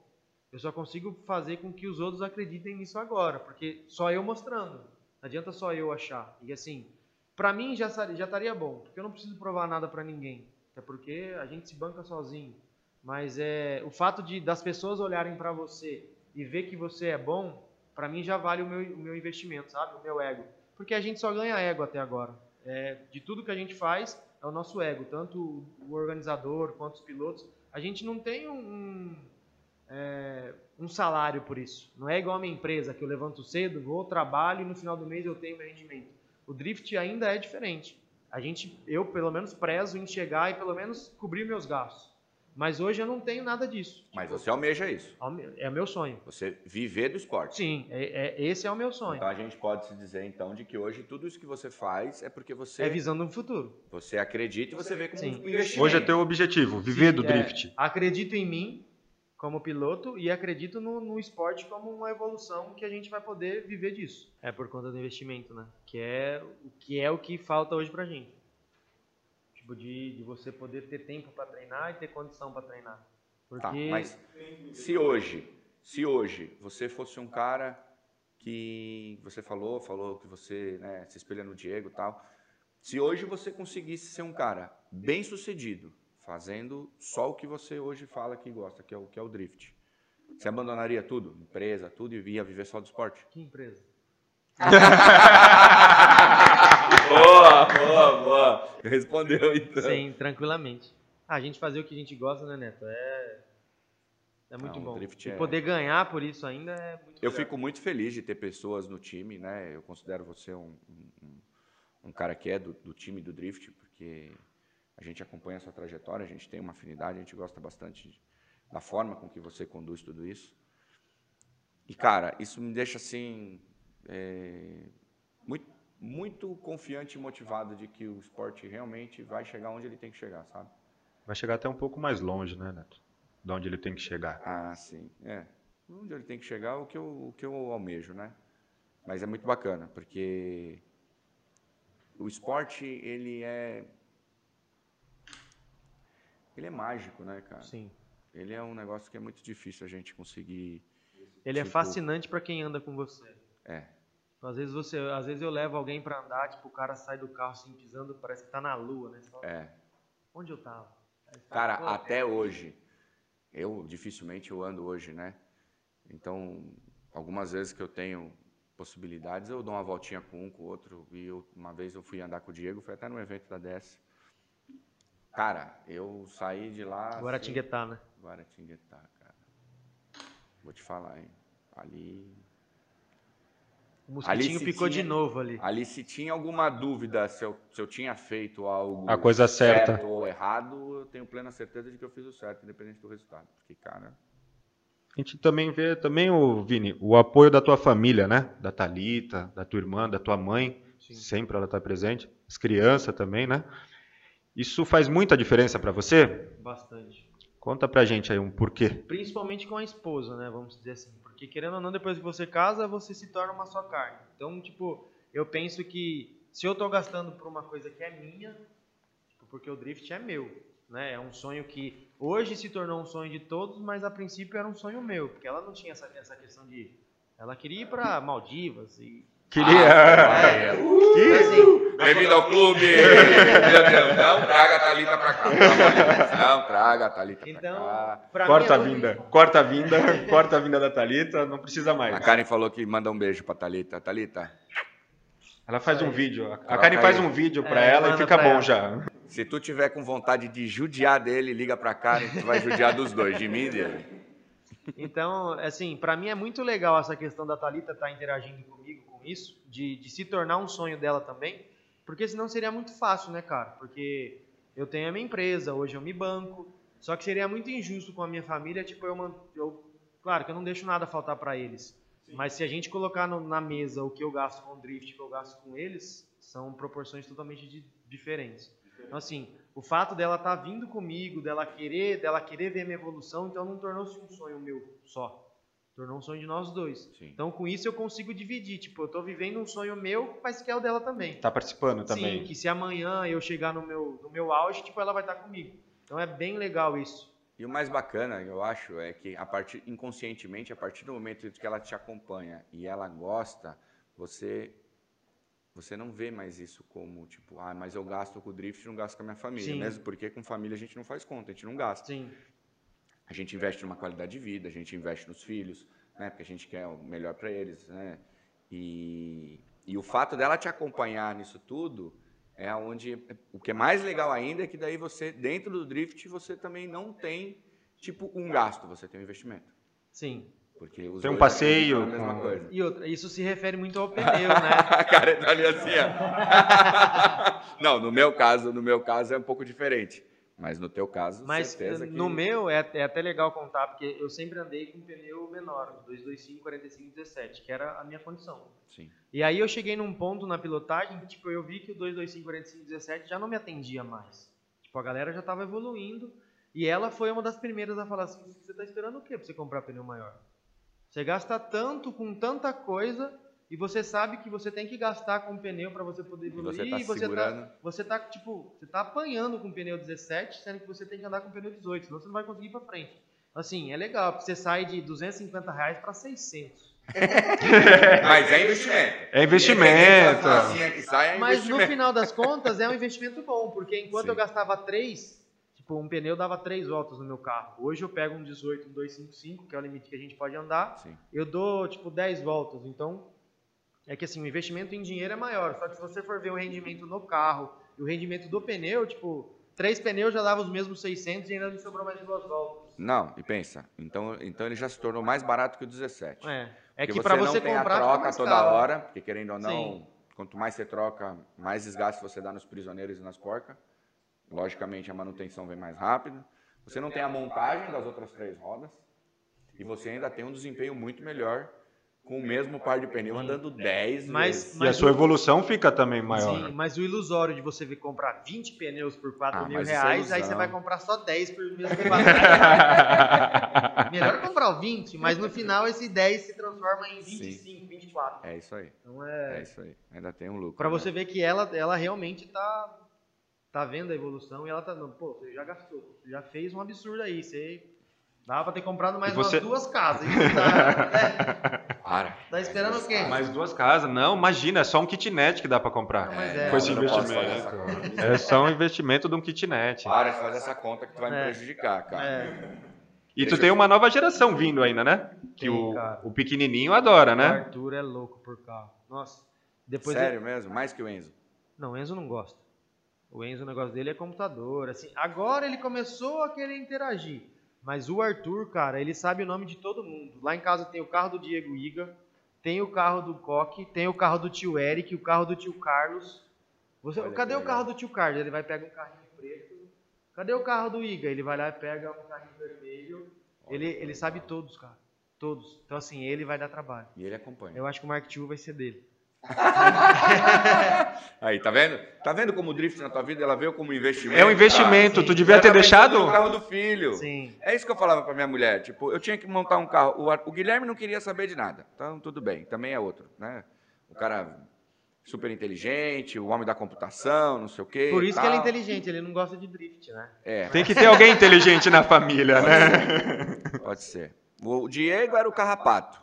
Speaker 2: Eu só consigo fazer com que os outros acreditem nisso agora. Porque só eu mostrando. Não adianta só eu achar. E assim, pra mim já, já estaria bom. Porque eu não preciso provar nada pra ninguém. Até porque a gente se banca sozinho. Mas é o fato de das pessoas olharem pra você e ver que você é bom, pra mim já vale o meu, o meu investimento, sabe? O meu ego. Porque a gente só ganha ego até agora. É, de tudo que a gente faz é o nosso ego, tanto o organizador quanto os pilotos. A gente não tem um, é, um salário por isso. Não é igual a minha empresa que eu levanto cedo, vou, trabalho e no final do mês eu tenho meu rendimento. O drift ainda é diferente. A gente, eu pelo menos prezo em chegar e pelo menos cobrir meus gastos. Mas hoje eu não tenho nada disso.
Speaker 1: Mas você almeja isso,
Speaker 2: é o meu sonho.
Speaker 1: você viver do esporte.
Speaker 2: Sim, é, é- esse é o meu sonho.
Speaker 1: Então a gente pode se dizer então de que hoje tudo isso que você faz é porque você,
Speaker 2: É visando um futuro.
Speaker 1: você acredita e você vê como
Speaker 2: Sim.
Speaker 1: um investimento.
Speaker 3: Hoje é teu objetivo, viver do
Speaker 2: É,
Speaker 3: drift.
Speaker 2: acredito em mim como piloto e acredito no, no esporte como uma evolução que a gente vai poder viver disso. É por conta do investimento, né? Que é o que é o que falta hoje pra gente. Tipo de, de você poder ter tempo para treinar e ter condição para treinar. Porque
Speaker 1: Tá, mas se hoje, se hoje você fosse um cara que você falou, falou que você né, se espelha no Diego e tal, se hoje você conseguisse ser um cara bem sucedido, fazendo só o que você hoje fala que gosta, que é o, que é o drift, você abandonaria tudo, empresa, tudo e ia viver só do esporte?
Speaker 2: que empresa?
Speaker 1: boa, boa, boa. Respondeu então.
Speaker 2: Sim, tranquilamente. Ah, a gente fazer o que a gente gosta, né, Neto? É, é muito
Speaker 1: Não,
Speaker 2: bom. E
Speaker 1: é-
Speaker 2: poder ganhar por isso ainda é muito
Speaker 1: Eu
Speaker 2: legal.
Speaker 1: fico muito feliz de ter pessoas no time, né? Eu considero você um, um- um- um cara que é do, do time do Drift, porque a gente acompanha a sua trajetória, a gente tem uma afinidade, a gente gosta bastante de- da forma com que você conduz tudo isso. E, cara, isso me deixa, assim, é, muito, confiante e motivado de que o esporte realmente vai chegar onde ele tem que chegar, sabe?
Speaker 3: Vai chegar até um pouco mais longe, né, Neto? De onde ele tem que chegar.
Speaker 1: Ah, sim. É. Onde ele tem que chegar é o que eu, o que eu almejo, né? Mas é muito bacana, porque o esporte, ele é. Ele é mágico, né, cara?
Speaker 2: Sim.
Speaker 1: Ele é um negócio que é muito difícil a gente conseguir.
Speaker 2: Ele é
Speaker 1: Tipo-
Speaker 2: fascinante pra quem anda com você.
Speaker 1: É.
Speaker 2: Às vezes você, às vezes eu levo alguém pra andar, tipo, o cara sai do carro assim pisando, parece que tá na lua, né? Fala,
Speaker 1: É.
Speaker 2: Onde eu tava?
Speaker 1: Cara,
Speaker 2: "Pô,
Speaker 1: até hoje, eu dificilmente eu ando hoje, né? Então, algumas vezes que eu tenho possibilidades, eu dou uma voltinha com um, com o outro. E eu- uma vez eu fui andar com o Diego, foi até no evento da DS. Cara, eu saí de lá. assim,
Speaker 2: Guaratinguetá, né?
Speaker 1: Guaratinguetá, cara. Vou te falar, hein? Ali.
Speaker 2: O
Speaker 1: Ali
Speaker 2: mosquitinho
Speaker 1: se
Speaker 2: picou de
Speaker 1: tinha-
Speaker 2: novo ali.
Speaker 1: Ali, se tinha alguma dúvida se eu, se eu tinha feito algo
Speaker 3: A coisa certa.
Speaker 1: ou errado, eu tenho plena certeza de que eu fiz o certo, independente do resultado. Porque, cara,
Speaker 3: A gente também vê, também, o Vini, o apoio da tua família, né? Da Talita, da tua irmã, da tua mãe.
Speaker 2: Sim.
Speaker 3: Sempre ela está presente. As crianças também, né? Isso faz muita diferença para você?
Speaker 2: Bastante.
Speaker 3: Conta pra gente aí um porquê.
Speaker 2: Principalmente com a esposa, né? Vamos dizer assim. Porque querendo ou não, depois que você casa, você se torna uma só carne. Então, tipo, eu penso que se eu tô gastando por uma coisa que é minha, tipo, porque o drift é meu, né? É um sonho que hoje se tornou um sonho de todos, mas a princípio era um sonho meu, porque ela não tinha essa, essa questão de. Ela queria ir pra Maldivas e.
Speaker 3: Queria.
Speaker 1: Ah,
Speaker 2: Assim,
Speaker 1: Bem-vindo ao clube! Meu Deus, não traga a Thalita pra cá. Não traga a Thalita pra
Speaker 2: então,
Speaker 1: cá.
Speaker 2: pra
Speaker 3: corta a
Speaker 2: mim, é
Speaker 3: vinda. Corta a vinda. Corta a vinda da Talita. Não precisa
Speaker 1: A
Speaker 3: mais.
Speaker 1: Karen falou que manda um beijo pra Thalita. Thalita,
Speaker 3: Ela faz um vídeo. A
Speaker 1: Coloca
Speaker 3: Karen faz
Speaker 1: aí.
Speaker 3: um vídeo pra
Speaker 2: É,
Speaker 3: ela e fica bom
Speaker 2: ela.
Speaker 3: já.
Speaker 1: se tu tiver com vontade de judiar dele, liga pra Karen, tu vai judiar dos dois, de mim e dele.
Speaker 2: Então, assim, pra mim é muito legal essa questão da Thalita estar interagindo comigo com isso, de, de se tornar um sonho dela também, porque senão seria muito fácil, né, cara? Porque eu tenho a minha empresa, hoje eu me banco, só que seria muito injusto com a minha família, tipo, eu, eu claro que eu não deixo nada faltar pra eles, mas se a gente colocar no- na mesa o que eu gasto com o drift e o que eu gasto com eles, são proporções totalmente di- diferentes. Então, assim, o fato dela estar vindo comigo, dela querer, dela querer ver minha evolução, então não tornou-se um sonho meu só. Tornou um sonho de nós dois.
Speaker 1: Sim.
Speaker 2: Então, com isso eu consigo dividir. Tipo, eu tô vivendo um sonho meu, mas que é o dela também.
Speaker 3: Tá participando também.
Speaker 2: Sim, que se amanhã eu chegar no meu, no meu auge, tipo, ela vai estar comigo. Então é bem legal isso.
Speaker 1: E o mais bacana, eu acho, é que a partir inconscientemente, a partir do momento que ela te acompanha e ela gosta, você você não vê mais isso como tipo, ah, mas eu gasto com o drift, não gasto com a minha família,
Speaker 2: Sim.
Speaker 1: mesmo porque com família a gente não faz conta, a gente não gasta.
Speaker 2: Sim,
Speaker 1: A gente investe numa qualidade de vida, a gente investe nos filhos, né? Porque a gente quer o melhor para eles, né? E, e o fato dela te acompanhar nisso tudo é onde o que é mais legal ainda é que daí você dentro do drift você também não tem tipo um gasto, você tem um investimento,
Speaker 2: sim.
Speaker 1: Porque os
Speaker 3: Tem um passeio com-
Speaker 1: coisa.
Speaker 2: E outra, isso se refere muito ao pneu, né?
Speaker 1: A cara tá ali assim, ó. Não, no meu caso, no meu caso é um pouco diferente. Mas no teu caso,
Speaker 2: Mas
Speaker 1: certeza que...
Speaker 2: no meu é, é até legal contar, porque eu sempre andei com um pneu menor, 225, 45, 17, que era a minha condição.
Speaker 1: Sim.
Speaker 2: E aí eu cheguei num ponto na pilotagem que tipo, eu vi que o 225, 45, 17 já não me atendia mais. Tipo, a galera já estava evoluindo E ela foi uma das primeiras a falar assim: você tá esperando o quê pra você comprar pneu maior? Você gasta tanto com tanta coisa e você sabe que você tem que gastar com pneu para você poder
Speaker 1: E
Speaker 2: evoluir.
Speaker 1: você tá
Speaker 2: e você
Speaker 1: segurando.
Speaker 2: tá, você tá, tipo, você tá apanhando com pneu 17, sendo que você tem que andar com pneu 18, senão você não vai conseguir ir pra frente. Assim, é legal, porque você sai de 250 reais para 600.
Speaker 1: Mas é investimento.
Speaker 3: É investimento.
Speaker 1: É
Speaker 2: Mas no
Speaker 1: investimento.
Speaker 2: final das contas é um investimento bom, porque enquanto
Speaker 1: Sim.
Speaker 2: eu gastava 3, tipo, um pneu dava 3 voltas no meu carro. Hoje eu pego um 18, um 255, que é o limite que a gente pode andar,
Speaker 1: Sim.
Speaker 2: eu dou tipo 10 voltas. Então, é que assim, o investimento em dinheiro é maior. Só que se você for ver o rendimento no carro e o rendimento do pneu, tipo, três pneus já dava os mesmos 600 e ainda me sobrou mais duas voltas.
Speaker 1: Não, e pensa, então, então ele já se tornou mais barato que o 17.
Speaker 2: É, é
Speaker 1: Porque
Speaker 2: que para você
Speaker 1: não tem
Speaker 2: comprar
Speaker 1: a
Speaker 2: fica
Speaker 1: troca toda
Speaker 2: caro.
Speaker 1: hora, porque querendo ou não,
Speaker 2: Sim.
Speaker 1: quanto mais você troca, mais desgaste você dá nos prisioneiros e nas porcas. Logicamente a manutenção vem mais rápido. Você não tem a montagem das outras três rodas e você ainda tem um desempenho muito melhor com o mesmo par de pneu andando 10
Speaker 2: Mas-
Speaker 1: vezes.
Speaker 3: E a sua evolução fica também maior.
Speaker 2: Sim, mas o ilusório de você ver comprar 20 pneus por 4
Speaker 1: Ah,
Speaker 2: mil
Speaker 1: mas é
Speaker 2: reais, aí
Speaker 1: ilusão.
Speaker 2: você vai comprar só 10 por mesmo que 4 Melhor comprar o 20, mas no final esse 10 se transforma em 25, 24.
Speaker 1: É isso aí,
Speaker 2: Então
Speaker 1: é
Speaker 2: é.
Speaker 1: isso aí. Ainda tem um lucro.
Speaker 2: Pra
Speaker 1: né?
Speaker 2: você ver que ela, ela realmente tá, tá vendo a evolução e ela tá. não, Pô, você já gastou, você já fez um absurdo aí. Você dava pra ter comprado mais
Speaker 3: você-
Speaker 2: umas duas casas. Tá, é,
Speaker 1: Para.
Speaker 2: tá esperando o quê?
Speaker 3: Mais duas casas. Não, imagina, é só um kitnet que dá pra comprar.
Speaker 2: Não, mas é.
Speaker 3: Com esse investimento. É só um investimento de um kitnet.
Speaker 1: Para de fazer essa conta que tu vai me
Speaker 2: É.
Speaker 1: prejudicar, cara.
Speaker 2: É,
Speaker 3: E tu tem uma nova geração vindo ainda, né? Que
Speaker 2: Tem,
Speaker 3: o,
Speaker 2: cara.
Speaker 3: o pequenininho adora,
Speaker 2: o
Speaker 3: né?
Speaker 2: Arthur é louco por carro. Nossa. Depois
Speaker 1: Sério mesmo? Mais que o Enzo.
Speaker 2: Não, o Enzo não gosta. O Enzo, o negócio dele é computador, assim. Agora ele começou a querer interagir. Mas o Arthur, cara, ele sabe o nome de todo mundo. Lá em casa tem o carro do Diego Iga, tem o carro do Coque, tem o carro do tio Eric, o carro do tio Carlos. Você,
Speaker 1: Olha
Speaker 2: cadê o
Speaker 1: legal.
Speaker 2: carro do tio Carlos? Ele vai pegar um carrinho preto. Cadê o carro do Iga? Ele vai lá e pega um carrinho vermelho. Ele, ele sabe todos, cara. Todos. Então, assim, ele vai dar trabalho.
Speaker 1: E ele acompanha.
Speaker 2: Eu acho que o Mark II vai ser dele.
Speaker 1: Aí, tá vendo? Tá vendo como o drift na tua vida ela veio como investimento?
Speaker 3: É um investimento.
Speaker 2: Ah,
Speaker 3: tu devia
Speaker 1: Ela
Speaker 3: ter
Speaker 1: tá
Speaker 3: deixado.
Speaker 1: no carro do filho.
Speaker 2: Sim.
Speaker 1: É isso que eu falava pra minha mulher. Tipo, eu tinha que montar um carro. O, o Guilherme não queria saber de nada. Então, tudo bem. Também é outro, né? O cara super inteligente, o homem da computação, não sei o quê.
Speaker 2: Por isso que ele é inteligente, ele não gosta de drift, né?
Speaker 1: É,
Speaker 3: Tem que ter alguém inteligente na família, né?
Speaker 1: pode ser. O Diego era o carrapato.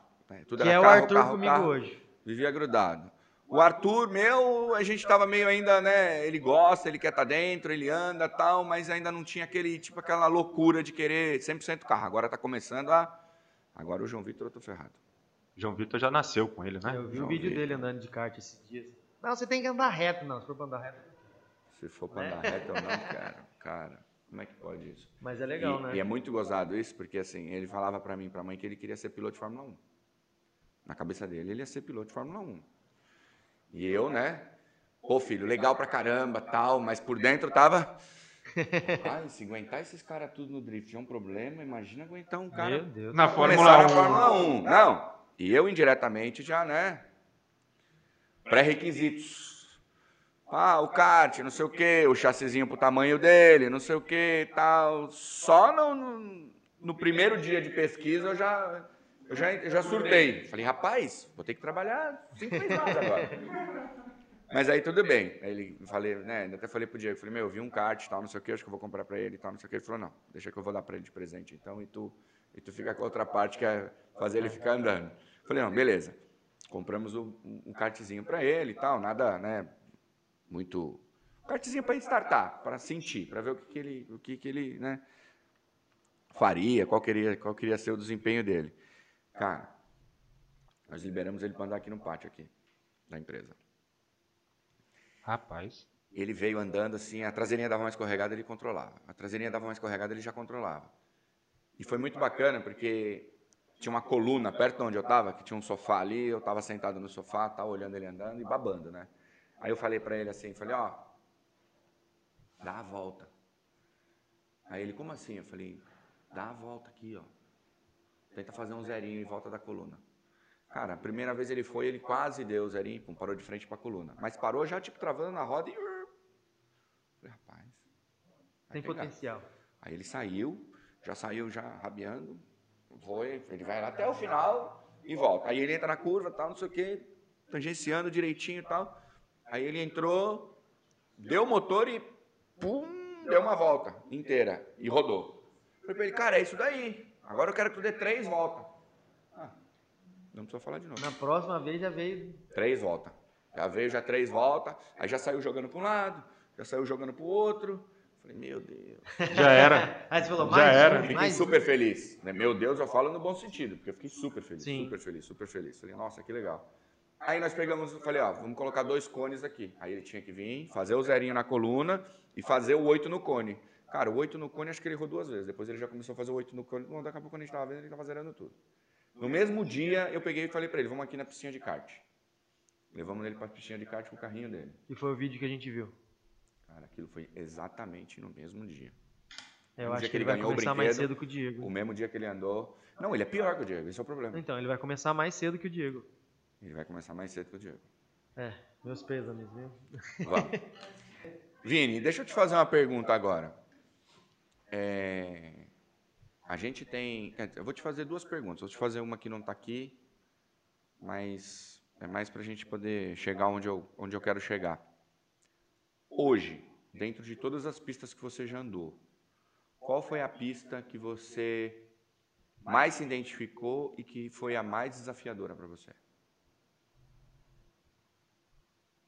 Speaker 1: Tudo
Speaker 2: Que
Speaker 1: era
Speaker 2: é o
Speaker 1: carro,
Speaker 2: Arthur
Speaker 1: carro,
Speaker 2: comigo
Speaker 1: carro.
Speaker 2: hoje.
Speaker 1: Vivia grudado. O Arthur, meu, a gente tava meio ainda, né? Ele gosta, ele quer estar dentro, ele anda tal, mas ainda não tinha aquele, tipo, aquela loucura de querer 100% carro. Agora tá começando a. Agora o João Vitor eu tô ferrado.
Speaker 3: João Vitor já nasceu com ele, né?
Speaker 2: Eu vi o
Speaker 1: João
Speaker 2: vídeo
Speaker 1: Vitor.
Speaker 2: dele andando de kart esses dias. Não, você tem que andar reto, não. Se for pra andar reto.
Speaker 1: Se for pra andar reto ou não, cara. Cara, como é que pode isso?
Speaker 2: Mas é legal,
Speaker 1: e,
Speaker 2: né?
Speaker 1: e é muito gozado isso, porque assim, ele falava pra mim, e pra mãe, que ele queria ser piloto de Fórmula 1. Na cabeça dele, ele ia ser piloto de Fórmula 1. E eu, né? Pô, filho, legal pra caramba, tal, mas por dentro tava. Ai, se aguentar esses caras tudo no drift é um problema, imagina aguentar um cara.
Speaker 2: Meu Deus.
Speaker 3: Na Fórmula
Speaker 1: na
Speaker 3: 1.
Speaker 1: Fórmula 1. Não. E eu indiretamente já, né? Pré-requisitos. Ah, o kart, não sei o quê, o chassizinho pro tamanho dele, não sei o quê, tal. Só no, no, no primeiro dia de pesquisa eu já, eu já, eu já surtei. Falei, rapaz, vou ter que trabalhar cinco mais agora. Mas aí tudo bem. Aí ele falei, né? Até falei pro Diego, falei, meu, eu vi um kart e tal, não sei o que, acho que eu vou comprar pra ele e tal, não sei o que. Ele falou, não, deixa que eu vou dar pra ele de presente então, e tu, e tu fica com a outra parte que é fazer ele ficar andando. Falei, não, beleza. Compramos um, um kartzinho pra ele e tal, nada, né? Muito. Um kartzinho pra ele startar, pra sentir, pra ver o que, que ele, o que, que ele, né? Faria, qual queria, qual queria ser o desempenho dele. Cara, nós liberamos ele pra andar aqui no pátio aqui, da empresa.
Speaker 3: Rapaz.
Speaker 1: Ele veio andando assim, a traseirinha dava uma escorregada, ele controlava. A traseirinha dava uma escorregada, ele já controlava. E foi muito bacana, porque tinha uma coluna perto de onde eu estava, que tinha um sofá ali, eu estava sentado no sofá, tal, olhando ele andando e babando, né? Aí eu falei para ele assim, falei, ó, dá a volta. Aí ele, como assim? Eu falei, dá a volta aqui, ó. Tenta fazer um zerinho em volta da coluna. Cara, a primeira vez ele foi, ele quase deu o zerinho, pum, parou de frente para a coluna. Mas parou já, tipo, travando na roda e... Falei, rapaz...
Speaker 2: Tem
Speaker 1: pegar.
Speaker 2: potencial.
Speaker 1: Aí ele saiu, já saiu já rabiando, foi, ele vai até o final e volta. Aí ele entra na curva, tal, não sei o quê, tangenciando direitinho e tal. Aí ele entrou, deu o motor e pum, deu uma volta inteira e rodou. Falei pra ele, cara, é isso daí. Agora eu quero que tu dê três voltas. Ah, não precisa falar de novo.
Speaker 2: Na próxima vez já veio.
Speaker 1: Três voltas. Já veio já três voltas, aí já saiu jogando para um lado, já saiu jogando para o outro. Falei, meu Deus.
Speaker 3: Já era.
Speaker 2: Aí você falou,
Speaker 3: Já
Speaker 2: mais
Speaker 3: era.
Speaker 2: um,
Speaker 1: Fiquei
Speaker 2: mais um.
Speaker 1: super feliz. né? Meu Deus, eu falo no bom sentido, porque eu fiquei super feliz,
Speaker 2: Sim.
Speaker 1: super feliz, super feliz. Falei, nossa, que legal. Aí nós pegamos, eu falei, ó, vamos colocar dois cones aqui. Aí ele tinha que vir, fazer o zerinho na coluna e fazer o oito no cone. Cara, o oito no cone, acho que ele errou duas vezes. Depois ele já começou a fazer o oito no cone. Bom, daqui a pouco quando a gente tava vendo, ele tava zerando tudo. No mesmo dia, eu peguei e falei pra ele, vamos aqui na piscina de kart. Levamos ele pra piscina de kart com o carrinho dele.
Speaker 2: E foi o vídeo que a gente viu.
Speaker 1: Cara, aquilo foi exatamente no mesmo dia.
Speaker 2: Eu
Speaker 1: No
Speaker 2: acho
Speaker 1: dia
Speaker 2: que ele vai começar mais cedo que o Diego.
Speaker 1: O mesmo dia que ele andou. Não, ele é pior que o Diego, esse é o problema.
Speaker 2: Então, ele vai começar mais cedo que o Diego.
Speaker 1: Ele vai começar mais cedo que o Diego.
Speaker 2: É, meus pêsames, viu?
Speaker 1: Vamos. Vini, deixa eu te fazer uma pergunta agora. É, a gente tem. Eu vou te fazer duas perguntas. Vou te fazer uma que não está aqui, mas é mais para a gente poder chegar onde eu, onde eu quero chegar. Hoje, dentro de todas as pistas que você já andou, qual foi a pista que você mais se identificou e que foi a mais desafiadora para você?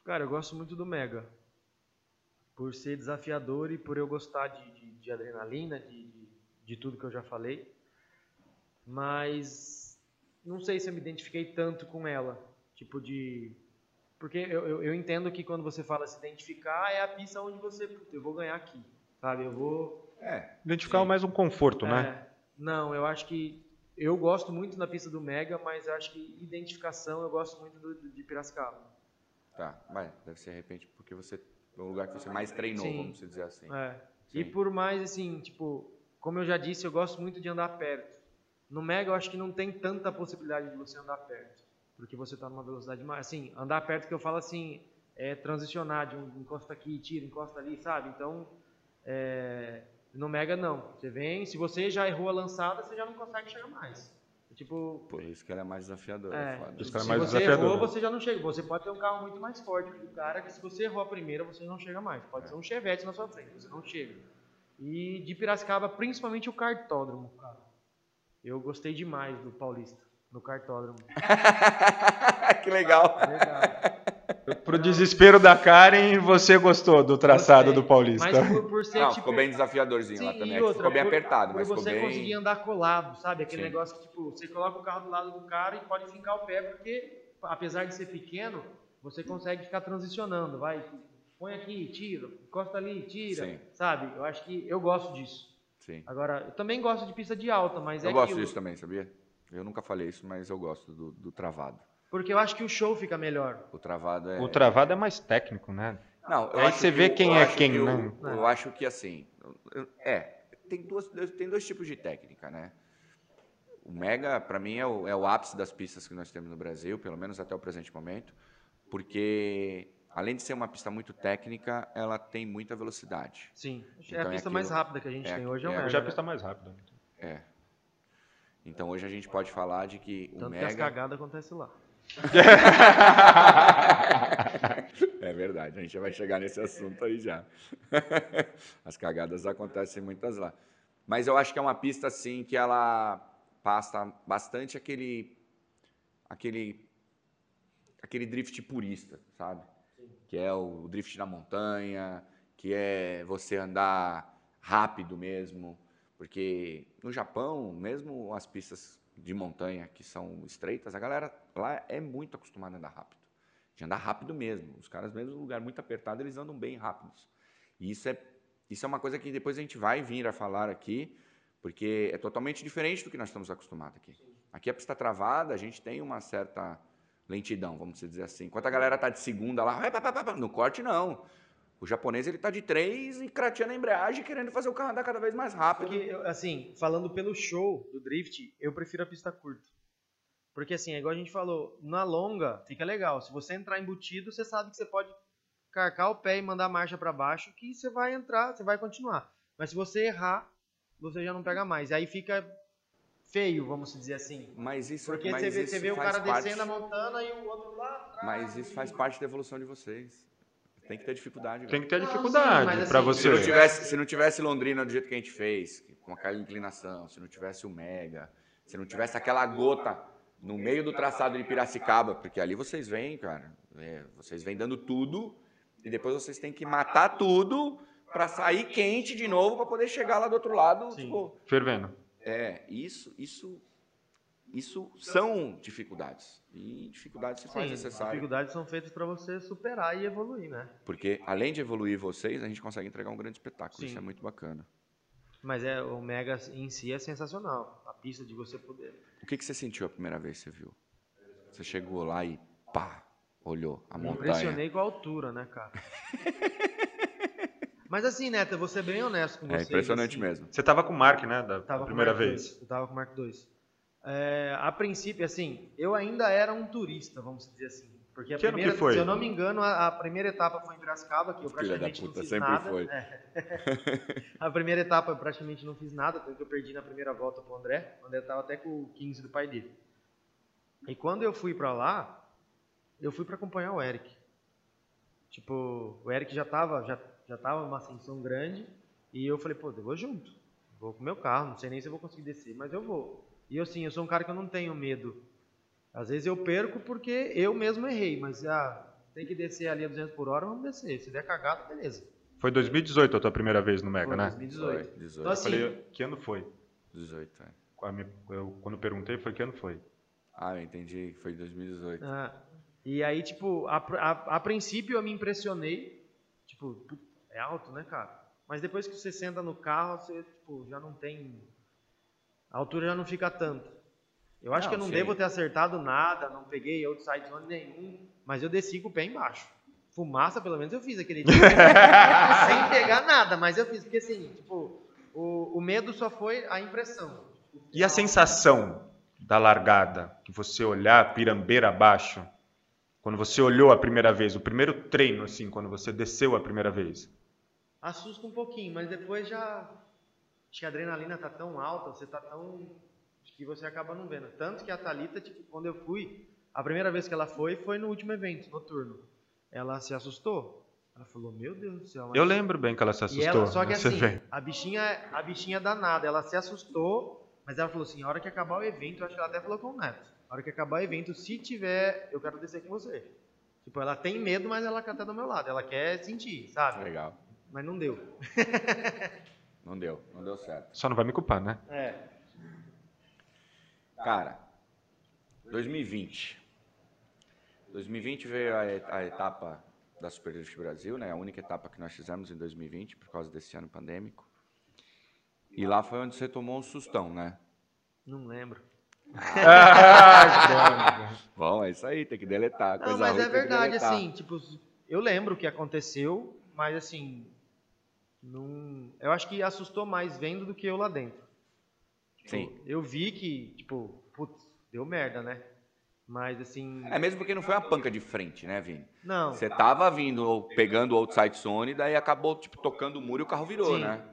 Speaker 2: Cara, eu gosto muito do Mega. Por ser desafiador e por eu gostar de, de- de adrenalina, de, de, de tudo que eu já falei. Mas não sei se eu me identifiquei tanto com ela. Tipo de. Porque eu, eu, eu entendo que quando você fala se identificar, é a pista onde você. "Puta, Eu vou ganhar aqui. Sabe? Eu vou.
Speaker 1: É,
Speaker 3: Identificar mais um conforto, né?
Speaker 2: É, não, eu acho que. Eu gosto muito da pista do Mega, mas eu acho que identificação eu gosto muito do, do- de Piracicaba.
Speaker 1: tá. Vai, deve ser de repente porque você. É o lugar que você mais treinou,
Speaker 2: Sim.
Speaker 1: vamos dizer assim.
Speaker 2: É. E por mais, assim, tipo, como eu já disse, eu gosto muito de andar perto. No Mega eu acho que não tem tanta possibilidade de você andar perto. Porque você tá numa velocidade mais. Assim, andar perto que eu falo assim, é transicionar de um encosta aqui, tira, encosta ali, sabe? Então, é, no Mega não. Você vem, se você já errou a lançada, você já não consegue chegar mais. Tipo,
Speaker 1: Por isso que ela é mais desafiadora.
Speaker 2: é,
Speaker 1: foda.
Speaker 3: Isso que ela é
Speaker 2: se
Speaker 3: mais
Speaker 2: você
Speaker 3: desafiadora.
Speaker 2: errou, você já não chega. Você pode ter um carro muito mais forte que o cara, que se você errou a primeira, você não chega mais. Pode ser um Chevette na sua frente, você não chega. E de Piracicaba, principalmente o cartódromo, cara. Eu gostei demais do Paulista, no cartódromo.
Speaker 1: que legal.
Speaker 2: Legal.
Speaker 3: Pro desespero da Karen, você gostou do traçado
Speaker 2: Gostei.
Speaker 3: do Paulista.
Speaker 2: Mas por, por ser
Speaker 1: Não,
Speaker 2: tipo,
Speaker 1: ficou bem desafiadorzinho lá
Speaker 2: Sim,
Speaker 1: também.
Speaker 2: e
Speaker 1: É
Speaker 2: outra,
Speaker 1: ficou bem
Speaker 2: por-
Speaker 1: apertado,
Speaker 2: por
Speaker 1: mas ficou
Speaker 2: você
Speaker 1: bem.
Speaker 2: conseguir andar colado, sabe? Aquele
Speaker 1: Sim.
Speaker 2: negócio que, tipo, você coloca o carro do lado do cara e pode fincar o pé, porque, apesar de ser pequeno, você consegue ficar transicionando, vai, põe aqui, tira, encosta ali, tira,
Speaker 1: Sim.
Speaker 2: sabe? Eu acho que eu gosto disso.
Speaker 1: Sim.
Speaker 2: Agora, eu também gosto de pista de alta, mas é
Speaker 1: Eu gosto
Speaker 2: aquilo,
Speaker 1: disso também, sabia? Eu nunca falei isso, mas eu gosto do, do travado.
Speaker 2: Porque eu acho que o show fica melhor.
Speaker 1: O travado é.
Speaker 3: O travado é mais técnico, né?
Speaker 1: Não, eu
Speaker 3: Aí
Speaker 1: acho
Speaker 3: você
Speaker 1: que
Speaker 3: vê
Speaker 1: o-
Speaker 3: quem
Speaker 1: eu
Speaker 3: é quem,
Speaker 1: que o-
Speaker 3: né?
Speaker 1: Eu acho que assim. eu- É, tem, duas, tem dois tipos de técnica, né? O Mega, para mim, é o, é o ápice das pistas que nós temos no Brasil, pelo menos até o presente momento, porque além de ser uma pista muito técnica, ela tem muita velocidade.
Speaker 2: Sim. é
Speaker 1: Então
Speaker 2: a
Speaker 1: é
Speaker 2: pista mais
Speaker 1: aquilo-
Speaker 2: rápida que a gente
Speaker 1: é-
Speaker 2: tem hoje, é o
Speaker 1: é-
Speaker 2: Mega.
Speaker 3: Hoje é a
Speaker 2: né?
Speaker 3: pista mais rápida.
Speaker 1: É. Então hoje a gente pode falar de que o
Speaker 2: Tanto que as
Speaker 1: Mega.
Speaker 2: cagadas acontecem lá.
Speaker 1: É verdade, a gente vai chegar nesse assunto aí já. As cagadas acontecem muitas lá. Mas eu acho que é uma pista assim que ela passa bastante aquele aquele aquele drift purista, sabe? Que é o drift na montanha, que é você andar rápido mesmo, porque no Japão, mesmo as pistas de montanha que são estreitas, a galera lá é muito acostumada a andar rápido. De andar rápido mesmo. Os caras, mesmo em lugar muito apertado, eles andam bem rápidos. E isso é, isso é uma coisa que depois a gente vai vir a falar aqui, porque é totalmente diferente do que nós estamos acostumados aqui. Aqui a pista travada, a gente tem uma certa lentidão, vamos dizer assim. Enquanto a galera tá de segunda lá, no corte não. O japonês ele tá de três e crateando a embreagem, querendo fazer o carro andar cada vez mais rápido.
Speaker 2: Porque, eu- assim, falando pelo show do drift, eu prefiro a pista curta. Porque, assim, é igual a gente falou, na longa fica legal. Se você entrar embutido, você sabe que você pode carcar o pé e mandar a marcha para baixo, que você vai entrar, você vai continuar. Mas se você errar, você já não pega mais. Aí fica feio, vamos dizer assim.
Speaker 1: Mas isso,
Speaker 2: Porque
Speaker 1: mas
Speaker 2: você vê,
Speaker 1: isso
Speaker 2: você vê o cara
Speaker 1: parte-
Speaker 2: descendo a montana e o outro lá atrás.
Speaker 1: Mas isso faz parte da evolução de vocês. Tem que ter dificuldade.
Speaker 3: Tem
Speaker 1: velho.
Speaker 3: que ter
Speaker 2: Não, sim,
Speaker 3: dificuldade
Speaker 2: mas
Speaker 3: pra
Speaker 2: assim,
Speaker 1: Se não,
Speaker 3: você.
Speaker 1: tivesse, se não tivesse Londrina do jeito que a gente fez, com aquela inclinação, se não tivesse o Mega, se não tivesse aquela gota no meio do traçado de Piracicaba, porque ali vocês vêm, cara, é, vocês vêm dando tudo e depois vocês têm que matar tudo pra sair quente de novo pra poder chegar lá do outro lado,
Speaker 2: Sim.
Speaker 1: tipo,
Speaker 3: Fervendo.
Speaker 1: é, isso, isso, isso são dificuldades e dificuldades se faz necessário.
Speaker 2: dificuldades são feitas para você superar e evoluir, né?
Speaker 1: Porque além de evoluir vocês, a gente consegue entregar um grande espetáculo.
Speaker 2: Sim.
Speaker 1: Isso é muito bacana.
Speaker 2: Mas é, o Mega em si é sensacional. A pista de você poder.
Speaker 1: O que, que você sentiu a primeira vez que você viu? Você chegou lá e pá, olhou a
Speaker 2: Me
Speaker 1: montanha.
Speaker 2: impressionei com a altura, né, cara? Mas assim, Neto, eu vou ser bem honesto com
Speaker 1: É
Speaker 2: vocês.
Speaker 1: impressionante
Speaker 2: assim,
Speaker 1: mesmo.
Speaker 3: Você tava com o Mark, né? Da
Speaker 2: Tava com o
Speaker 3: primeira
Speaker 2: Mark
Speaker 3: vez.
Speaker 2: II, Eu tava com o Mark II. É, a princípio, assim, eu ainda era um turista, vamos dizer assim. Porque a
Speaker 3: Que que
Speaker 2: primeira,
Speaker 3: foi?
Speaker 2: se eu não me engano, a, a primeira etapa foi em Piracicaba, que eu praticamente não
Speaker 1: puta,
Speaker 2: fiz
Speaker 1: sempre
Speaker 2: nada.
Speaker 1: foi.
Speaker 2: É. a primeira etapa eu praticamente não fiz nada, tanto que eu perdi na primeira volta pro André. O André tava até com o 15 do pai dele. E quando eu fui pra lá, eu fui pra acompanhar o Eric. Tipo, o Eric já tava, já, já tava uma ascensão grande, e eu falei, pô, eu vou junto. Vou com o meu carro, não sei nem se eu vou conseguir descer, mas eu vou. E eu, assim, eu sou um cara que eu não tenho medo. Às vezes eu perco porque eu mesmo errei, mas ah, tem que descer ali a 200 por hora, vamos descer. Se der cagado, beleza.
Speaker 3: Foi 2018 a tua primeira vez no Mega,
Speaker 2: Foi
Speaker 3: né?
Speaker 2: 2018.
Speaker 1: Foi, 18.
Speaker 2: Então, assim,
Speaker 3: Falei, que ano foi?
Speaker 1: 18, é.
Speaker 3: A minha- eu- quando eu perguntei, foi que ano foi?
Speaker 1: Ah, eu entendi que foi 2018.
Speaker 2: Ah, e aí, tipo, a, a, a princípio eu me impressionei. Tipo, é alto, né, cara? Mas depois que você senta no carro, você, tipo, já não tem. A altura já não fica tanto. Eu acho
Speaker 1: Não,
Speaker 2: que eu não devo ter acertado nada, não peguei outside zone nenhum, mas eu desci com o pé embaixo. Fumaça, pelo menos eu fiz aquele dia. Sem pegar nada, mas eu fiz. Porque assim, tipo, o, o medo só foi a impressão.
Speaker 3: E a sensação da largada, que você olhar pirambeira abaixo, quando você olhou a primeira vez, o primeiro treino, assim, quando você desceu a primeira vez?
Speaker 2: Assusta um pouquinho, mas depois já. Acho que a adrenalina tá tão alta, você tá tão. que você acaba não vendo. Tanto que a Thalita, tipo, quando eu fui, a primeira vez que ela foi, foi no último evento, noturno. Ela se assustou. Ela falou, meu Deus do céu. mas-
Speaker 3: Eu lembro bem que ela se
Speaker 2: E
Speaker 3: assustou.
Speaker 2: ela, só que assim,
Speaker 3: vê.
Speaker 2: a bichinha, a bichinha danada, ela se assustou, mas ela falou assim, a hora que acabar o evento, eu acho que ela até falou com o Neto, a hora que acabar o evento, se tiver, eu quero descer com você. Tipo, ela tem medo, mas ela quer estar do meu lado, ela quer sentir, sabe?
Speaker 1: Legal.
Speaker 2: Mas não deu.
Speaker 1: Não deu, não deu certo.
Speaker 3: Só não vai me culpar, né?
Speaker 2: É.
Speaker 1: Cara, 2020. 2020 veio a, a etapa da Superdrift Brasil, né? A única etapa que nós fizemos em 2020 por causa desse ano pandêmico. E lá foi onde você tomou um sustão, né?
Speaker 2: Não lembro.
Speaker 1: Bom, é isso aí, tem que deletar.
Speaker 2: Não,
Speaker 1: Coisa
Speaker 2: mas
Speaker 1: ruim
Speaker 2: é verdade, assim, tipo, eu lembro o que aconteceu, mas assim, não, eu acho que assustou mais vendo do que eu lá dentro. Tipo,
Speaker 1: Sim.
Speaker 2: Eu vi que, tipo, putz, deu merda, né? Mas assim,
Speaker 1: É mesmo porque não foi uma panca de frente, né, Vini?
Speaker 2: não.
Speaker 1: Você tava vindo, ou pegando o outside zone, daí acabou, tipo, tocando o muro e o carro virou,
Speaker 2: Sim.
Speaker 1: né?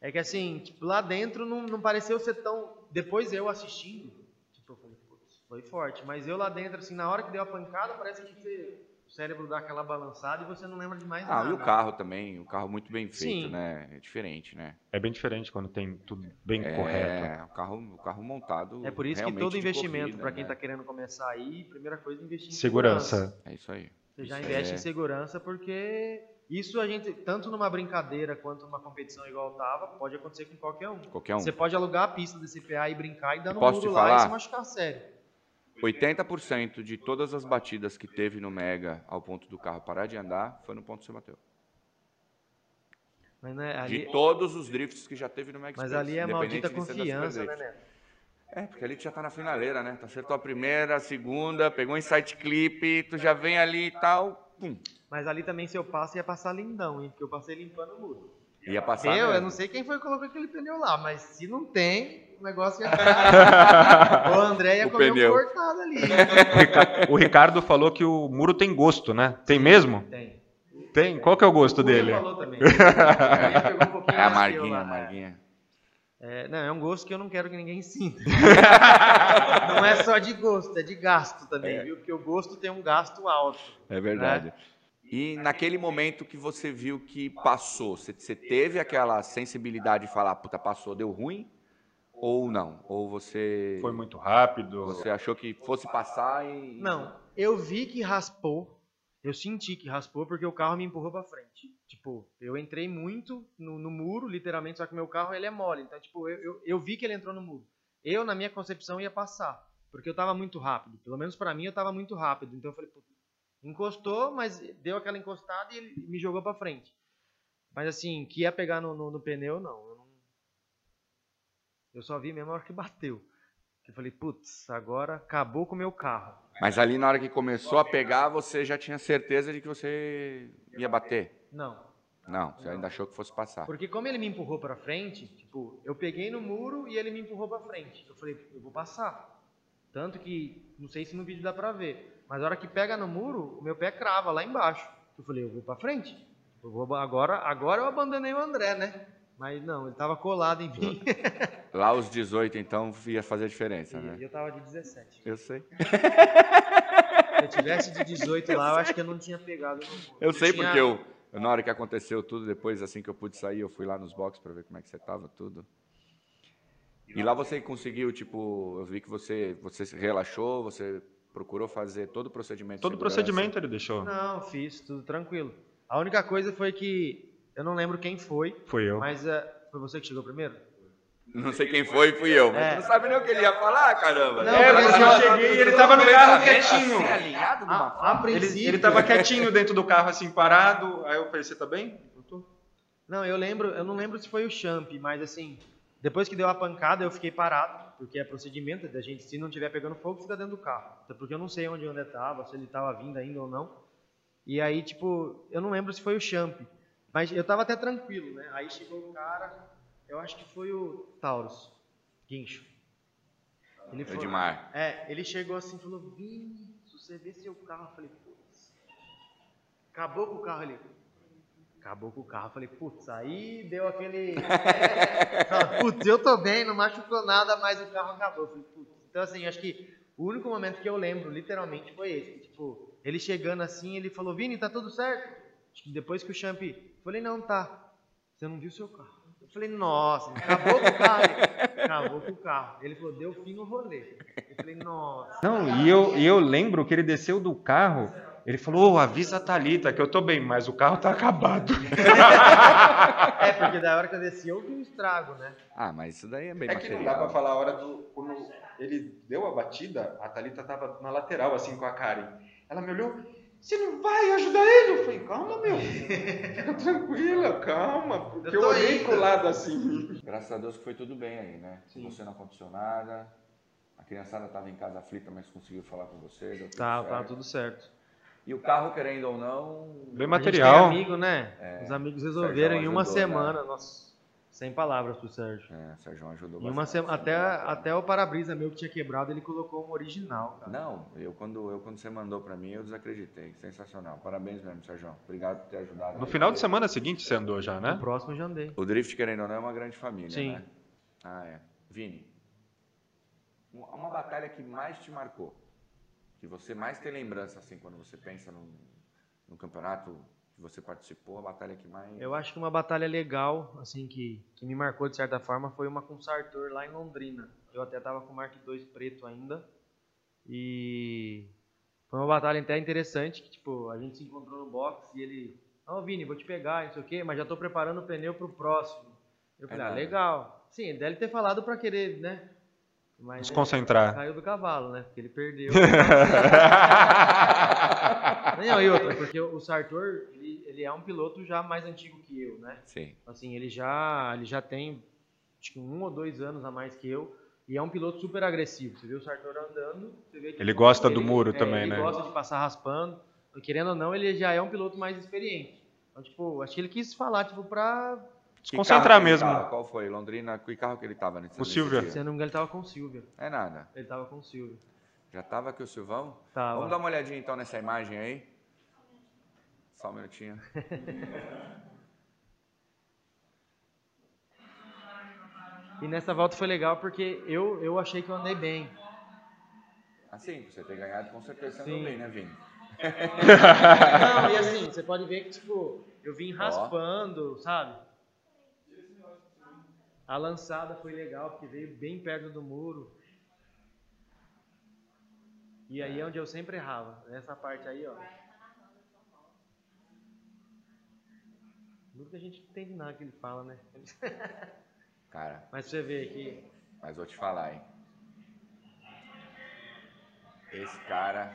Speaker 2: É que assim, tipo, lá dentro não, não pareceu ser tão. Depois eu assistindo, tipo, eu falei, putz, foi forte. Mas eu lá dentro, assim, na hora que deu a pancada, parece que você- o cérebro dá aquela balançada e você não lembra de mais
Speaker 1: Ah,
Speaker 2: nada.
Speaker 1: e o carro também, o carro muito bem feito,
Speaker 2: Sim.
Speaker 1: né? É diferente, né?
Speaker 3: É bem diferente quando tem tudo bem
Speaker 1: é,
Speaker 3: correto.
Speaker 1: o carro, o carro montado.
Speaker 2: É por isso que todo investimento, para quem
Speaker 1: né?
Speaker 2: tá querendo começar aí, primeira coisa, investir em
Speaker 3: Segurança.
Speaker 1: É isso aí.
Speaker 2: Você já
Speaker 1: Isso
Speaker 2: investe
Speaker 1: é-
Speaker 2: em segurança porque isso a gente, tanto numa brincadeira quanto numa competição igual tava, pode acontecer com qualquer um.
Speaker 1: Qualquer um.
Speaker 2: Você pode alugar a pista da CPA e brincar e dar no
Speaker 1: Posso
Speaker 2: muro
Speaker 1: te
Speaker 2: lá e se machucar sério.
Speaker 1: 80% de todas as batidas que teve no Mega ao ponto do carro parar de andar foi no ponto São Mateus.
Speaker 2: Mas, né,
Speaker 1: De
Speaker 2: ali,
Speaker 1: todos os drifts que já teve no Mega
Speaker 2: mas
Speaker 1: Space,
Speaker 2: ali é maldita
Speaker 1: de
Speaker 2: confiança, né. Neto?
Speaker 1: É, porque ali tu já tá na finaleira, né? Tu acertou a primeira, a segunda, pegou um insight clip, tu já vem ali e tal, pum.
Speaker 2: Mas ali também, se eu passo, ia passar lindão, hein? Porque eu passei limpando o muro.
Speaker 1: Ia passar
Speaker 2: Eu, eu não sei quem foi que colocou aquele pneu lá, mas se não tem, o negócio ia ficar... o André ia
Speaker 1: O
Speaker 2: comer
Speaker 1: pneu.
Speaker 2: um cortado ali.
Speaker 3: O Rica- O Ricardo falou que o muro tem gosto, né? Tem mesmo?
Speaker 2: Tem.
Speaker 3: Tem? Qual que é o gosto
Speaker 2: O
Speaker 3: dele?
Speaker 2: falou também. Ele pegou um
Speaker 1: É a Marguinha, a Marguinha.
Speaker 2: É, não, é um gosto que eu não quero que ninguém sinta. não é só de gosto, é de gasto também, viu? Porque o gosto tem um gasto alto.
Speaker 1: É verdade. E naquele momento que você viu que passou, você, você teve aquela sensibilidade de falar, puta, passou, deu ruim? Ou não? Ou você.
Speaker 3: Foi muito rápido?
Speaker 1: Você achou que fosse passar e.
Speaker 2: Não, eu vi que raspou. Eu senti que raspou porque o carro me empurrou pra frente. Tipo, eu entrei muito no, no muro, literalmente, só que meu carro ele é mole. Então, tipo, eu, eu, eu vi que ele entrou no muro. Eu, na minha concepção, ia passar. Porque eu tava muito rápido. Pelo menos para mim, eu tava muito rápido. Então eu falei, puta, encostou, mas deu aquela encostada e ele me jogou pra frente. Mas assim, que ia pegar no, no, no pneu, não. Eu, não. eu só vi mesmo a hora que bateu. Eu falei, putz, agora acabou com o meu carro.
Speaker 1: Mas ali na hora que começou a pegar, você já tinha certeza de que você ia bater?
Speaker 2: Não.
Speaker 1: Não, você ainda achou que fosse passar.
Speaker 2: Porque como ele me empurrou pra frente, tipo, eu peguei no muro e ele me empurrou pra frente. Eu falei, eu vou passar. Tanto que, não sei se no vídeo dá pra ver, mas a hora que pega no muro, o meu pé crava lá embaixo. Eu falei, eu vou pra frente. Eu vou, agora, agora eu abandonei o André, né? Mas não, ele tava colado em mim.
Speaker 1: Lá os 18, então, ia fazer diferença,
Speaker 2: E
Speaker 1: né?
Speaker 2: eu tava de 17.
Speaker 1: Eu sei.
Speaker 2: Se eu tivesse de 18 lá, eu acho que eu não tinha pegado no muro.
Speaker 1: Eu sei
Speaker 2: tinha-
Speaker 1: porque eu, eu, na hora que aconteceu tudo, depois assim que eu pude sair, eu fui lá nos boxes pra ver como é que você tava, tudo. E lá você conseguiu, tipo, eu vi que você, você se relaxou, você procurou fazer todo o procedimento.
Speaker 3: Todo o procedimento ele deixou.
Speaker 2: Não, fiz, tudo tranquilo. A única coisa foi que eu não lembro quem foi,
Speaker 3: Foi eu.
Speaker 2: mas eh, foi você que chegou primeiro?
Speaker 1: Não sei quem foi, fui eu. Mas
Speaker 2: É.
Speaker 1: tu não sabe nem o que ele ia falar, caramba.
Speaker 2: Não,
Speaker 3: É, porque
Speaker 2: eu-
Speaker 3: cheguei e ele tava no carro
Speaker 1: Assim,
Speaker 3: quietinho.
Speaker 1: alinhado numa
Speaker 2: A, a
Speaker 3: Ele,
Speaker 2: princípio.
Speaker 3: ele tava quietinho dentro do carro, assim, parado. Aí eu falei, você tá bem? Eu tô.
Speaker 2: Não, eu lembro, eu não lembro se foi o Champ, mas assim, depois que deu a pancada, eu fiquei parado, porque é procedimento da gente, se não tiver pegando fogo, fica dentro do carro. Até porque eu não sei onde o André tava, se ele tava vindo ainda ou não. E aí, tipo, eu não lembro se foi o Champ, mas eu tava até tranquilo, né? Aí chegou o cara, eu acho que foi o Taurus, guincho. Ele foi-
Speaker 1: Edmar.
Speaker 2: É, ele chegou assim e falou, Vini, se você vê seu carro, eu falei, putz, acabou com o carro ali. Acabou com o carro, falei, putz, aí deu aquele. Putz, eu tô bem, não machucou nada, mas o carro acabou. Falei, putz. Então, assim, acho que o único momento que eu lembro, literalmente, foi esse. Tipo, ele chegando assim, ele falou, Vini, tá tudo certo? Acho que depois que o Champ. Falei, não, tá. Você não viu seu carro. Eu falei, nossa, acabou com o carro. Ele, acabou com o carro. Ele falou, deu fim no rolê. Eu falei, nossa.
Speaker 3: Não, e eu, e eu lembro que ele desceu do carro. Ele falou, "Ô, avisa a Thalita que eu tô bem, mas o carro tá acabado.
Speaker 2: É, porque da hora que eu desci, eu vi um estrago, né?
Speaker 1: Ah, mas isso daí é bem
Speaker 3: É que não
Speaker 1: material.
Speaker 3: dá pra falar a hora do. Quando ele deu a batida, a Thalita tava na lateral, assim, com a Karen. Ela me olhou, você não vai ajudar ele? Eu falei, calma, meu. Fica tranquila, calma. Porque eu,
Speaker 2: tô
Speaker 3: olhei
Speaker 2: indo.
Speaker 3: pro lado assim.
Speaker 1: Graças a Deus que foi tudo bem aí, né? Você não aconteceu nada. A criançada estava em casa aflita, mas conseguiu falar com você. Tudo
Speaker 2: Tá, tá tudo certo.
Speaker 1: E o carro, querendo ou não,
Speaker 3: Bem
Speaker 2: A gente tem
Speaker 3: material.
Speaker 2: amigo, né? Os amigos resolveram em uma
Speaker 1: ajudou,
Speaker 2: semana. Nossa, sem palavras pro Sérgio.
Speaker 1: é, o Sérgio ajudou
Speaker 2: Em uma semana, até, até o para-brisa meu que tinha quebrado, ele colocou um original, cara.
Speaker 1: Não, eu quando, eu quando você mandou pra mim, eu desacreditei. Sensacional. Parabéns mesmo, Sérgio. Obrigado por ter ajudado.
Speaker 3: No final de semana seguinte você andou já,
Speaker 2: No
Speaker 3: né?
Speaker 2: próximo eu já andei.
Speaker 1: O Drift, querendo ou não, é uma grande família,
Speaker 2: Sim.
Speaker 1: né? Ah, é. Vini, uma batalha que mais te marcou, que você mais tem lembrança, assim, quando você pensa no, no campeonato que você participou, a batalha que mais...
Speaker 2: Eu acho que uma batalha legal, assim, que, que me marcou de certa forma, foi uma com o Sartor lá em Londrina. Eu até tava com o Mark II preto ainda. E foi uma batalha até interessante, que tipo, a gente se encontrou no box e ele, ó Vini, vou te pegar, não sei o quê, mas já tô preparando o pneu pro próximo. Eu falei,
Speaker 1: É
Speaker 2: ah, legal. Sim, ele deve ter falado pra querer, né? Mas ele
Speaker 3: Desconcentrar.
Speaker 2: caiu do cavalo, né? Porque ele perdeu. Não, e outra, porque o Sartor, ele, ele é um piloto já mais antigo que eu, né?
Speaker 1: Sim.
Speaker 2: Assim, ele já, ele já tem acho um ou dois anos a mais que eu. E é um piloto super agressivo. Você vê o Sartor andando, você vê que
Speaker 3: Ele gosta do
Speaker 2: ele-
Speaker 3: muro
Speaker 2: é,
Speaker 3: também,
Speaker 2: ele
Speaker 3: né?
Speaker 2: gosta de passar raspando. Querendo ou não, ele já é um piloto mais experiente. Então, tipo, acho que ele quis falar, tipo, pra.
Speaker 1: Que ele
Speaker 3: mesmo.
Speaker 1: tava? Qual foi? Londrina, que carro que ele tava nesse
Speaker 3: O Silvia.
Speaker 1: nesse
Speaker 2: Se eu não me engano, ele tava com o Silvia.
Speaker 1: É nada.
Speaker 2: Ele tava com o Silvia.
Speaker 1: Já tava aqui o Silvão?
Speaker 2: Tava.
Speaker 1: Vamos dar uma olhadinha então nessa imagem aí? Só um minutinho.
Speaker 2: E nessa volta foi legal porque eu, eu achei que eu andei bem.
Speaker 1: Assim, pra você ter ganhado, com certeza você
Speaker 2: Sim.
Speaker 1: andou bem, né, Vini?
Speaker 2: Não, e assim, você pode ver que, tipo, eu vim raspando, sabe? A lançada foi legal, porque veio bem perto do muro. E aí é onde eu sempre errava. Nessa parte aí, ó. Nunca a gente entende nada que ele fala, né?
Speaker 1: Cara,
Speaker 2: Mas você ver aqui.
Speaker 1: mas vou te falar, hein? Esse cara.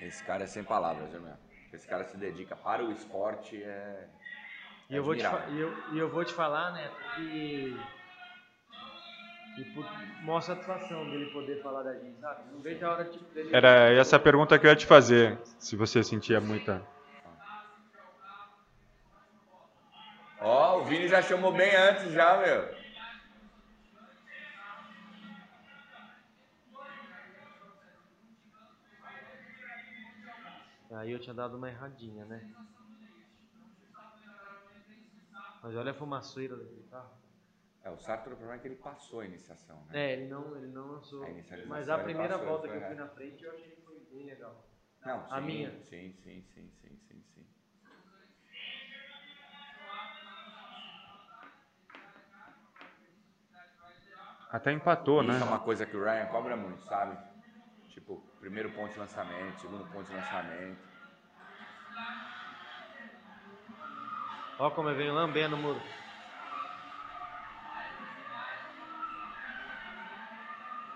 Speaker 1: Esse cara é sem palavras, viu, meu? Esse cara se dedica para o esporte, é.
Speaker 2: E eu, vou te, e, eu, e eu vou te falar, né, que, que mostra a satisfação dele poder falar da gente, sabe? Não vejo a hora tipo, dele.
Speaker 3: Era essa a pergunta que eu ia te fazer, se você sentia muita.
Speaker 1: Ó, o Vini já chamou bem antes, já, meu.
Speaker 2: Aí eu tinha dado uma erradinha, né? Mas olha a fumaceira daquele carro.
Speaker 1: É, o Sartre, o problema é que ele passou a iniciação, né?
Speaker 2: É, ele não, ele não lançou.
Speaker 1: A
Speaker 2: Mas a primeira
Speaker 1: passou,
Speaker 2: volta que eu fui na frente, eu achei que foi bem legal.
Speaker 1: Não,
Speaker 2: A
Speaker 1: sim,
Speaker 2: minha.
Speaker 1: Sim, sim, sim, sim, sim, sim.
Speaker 3: Até empatou, né?
Speaker 1: Isso é uma coisa que o Ryan cobra muito, sabe? Tipo, primeiro ponto de lançamento, segundo ponto de lançamento.
Speaker 2: Ó como eu venho lambendo o muro.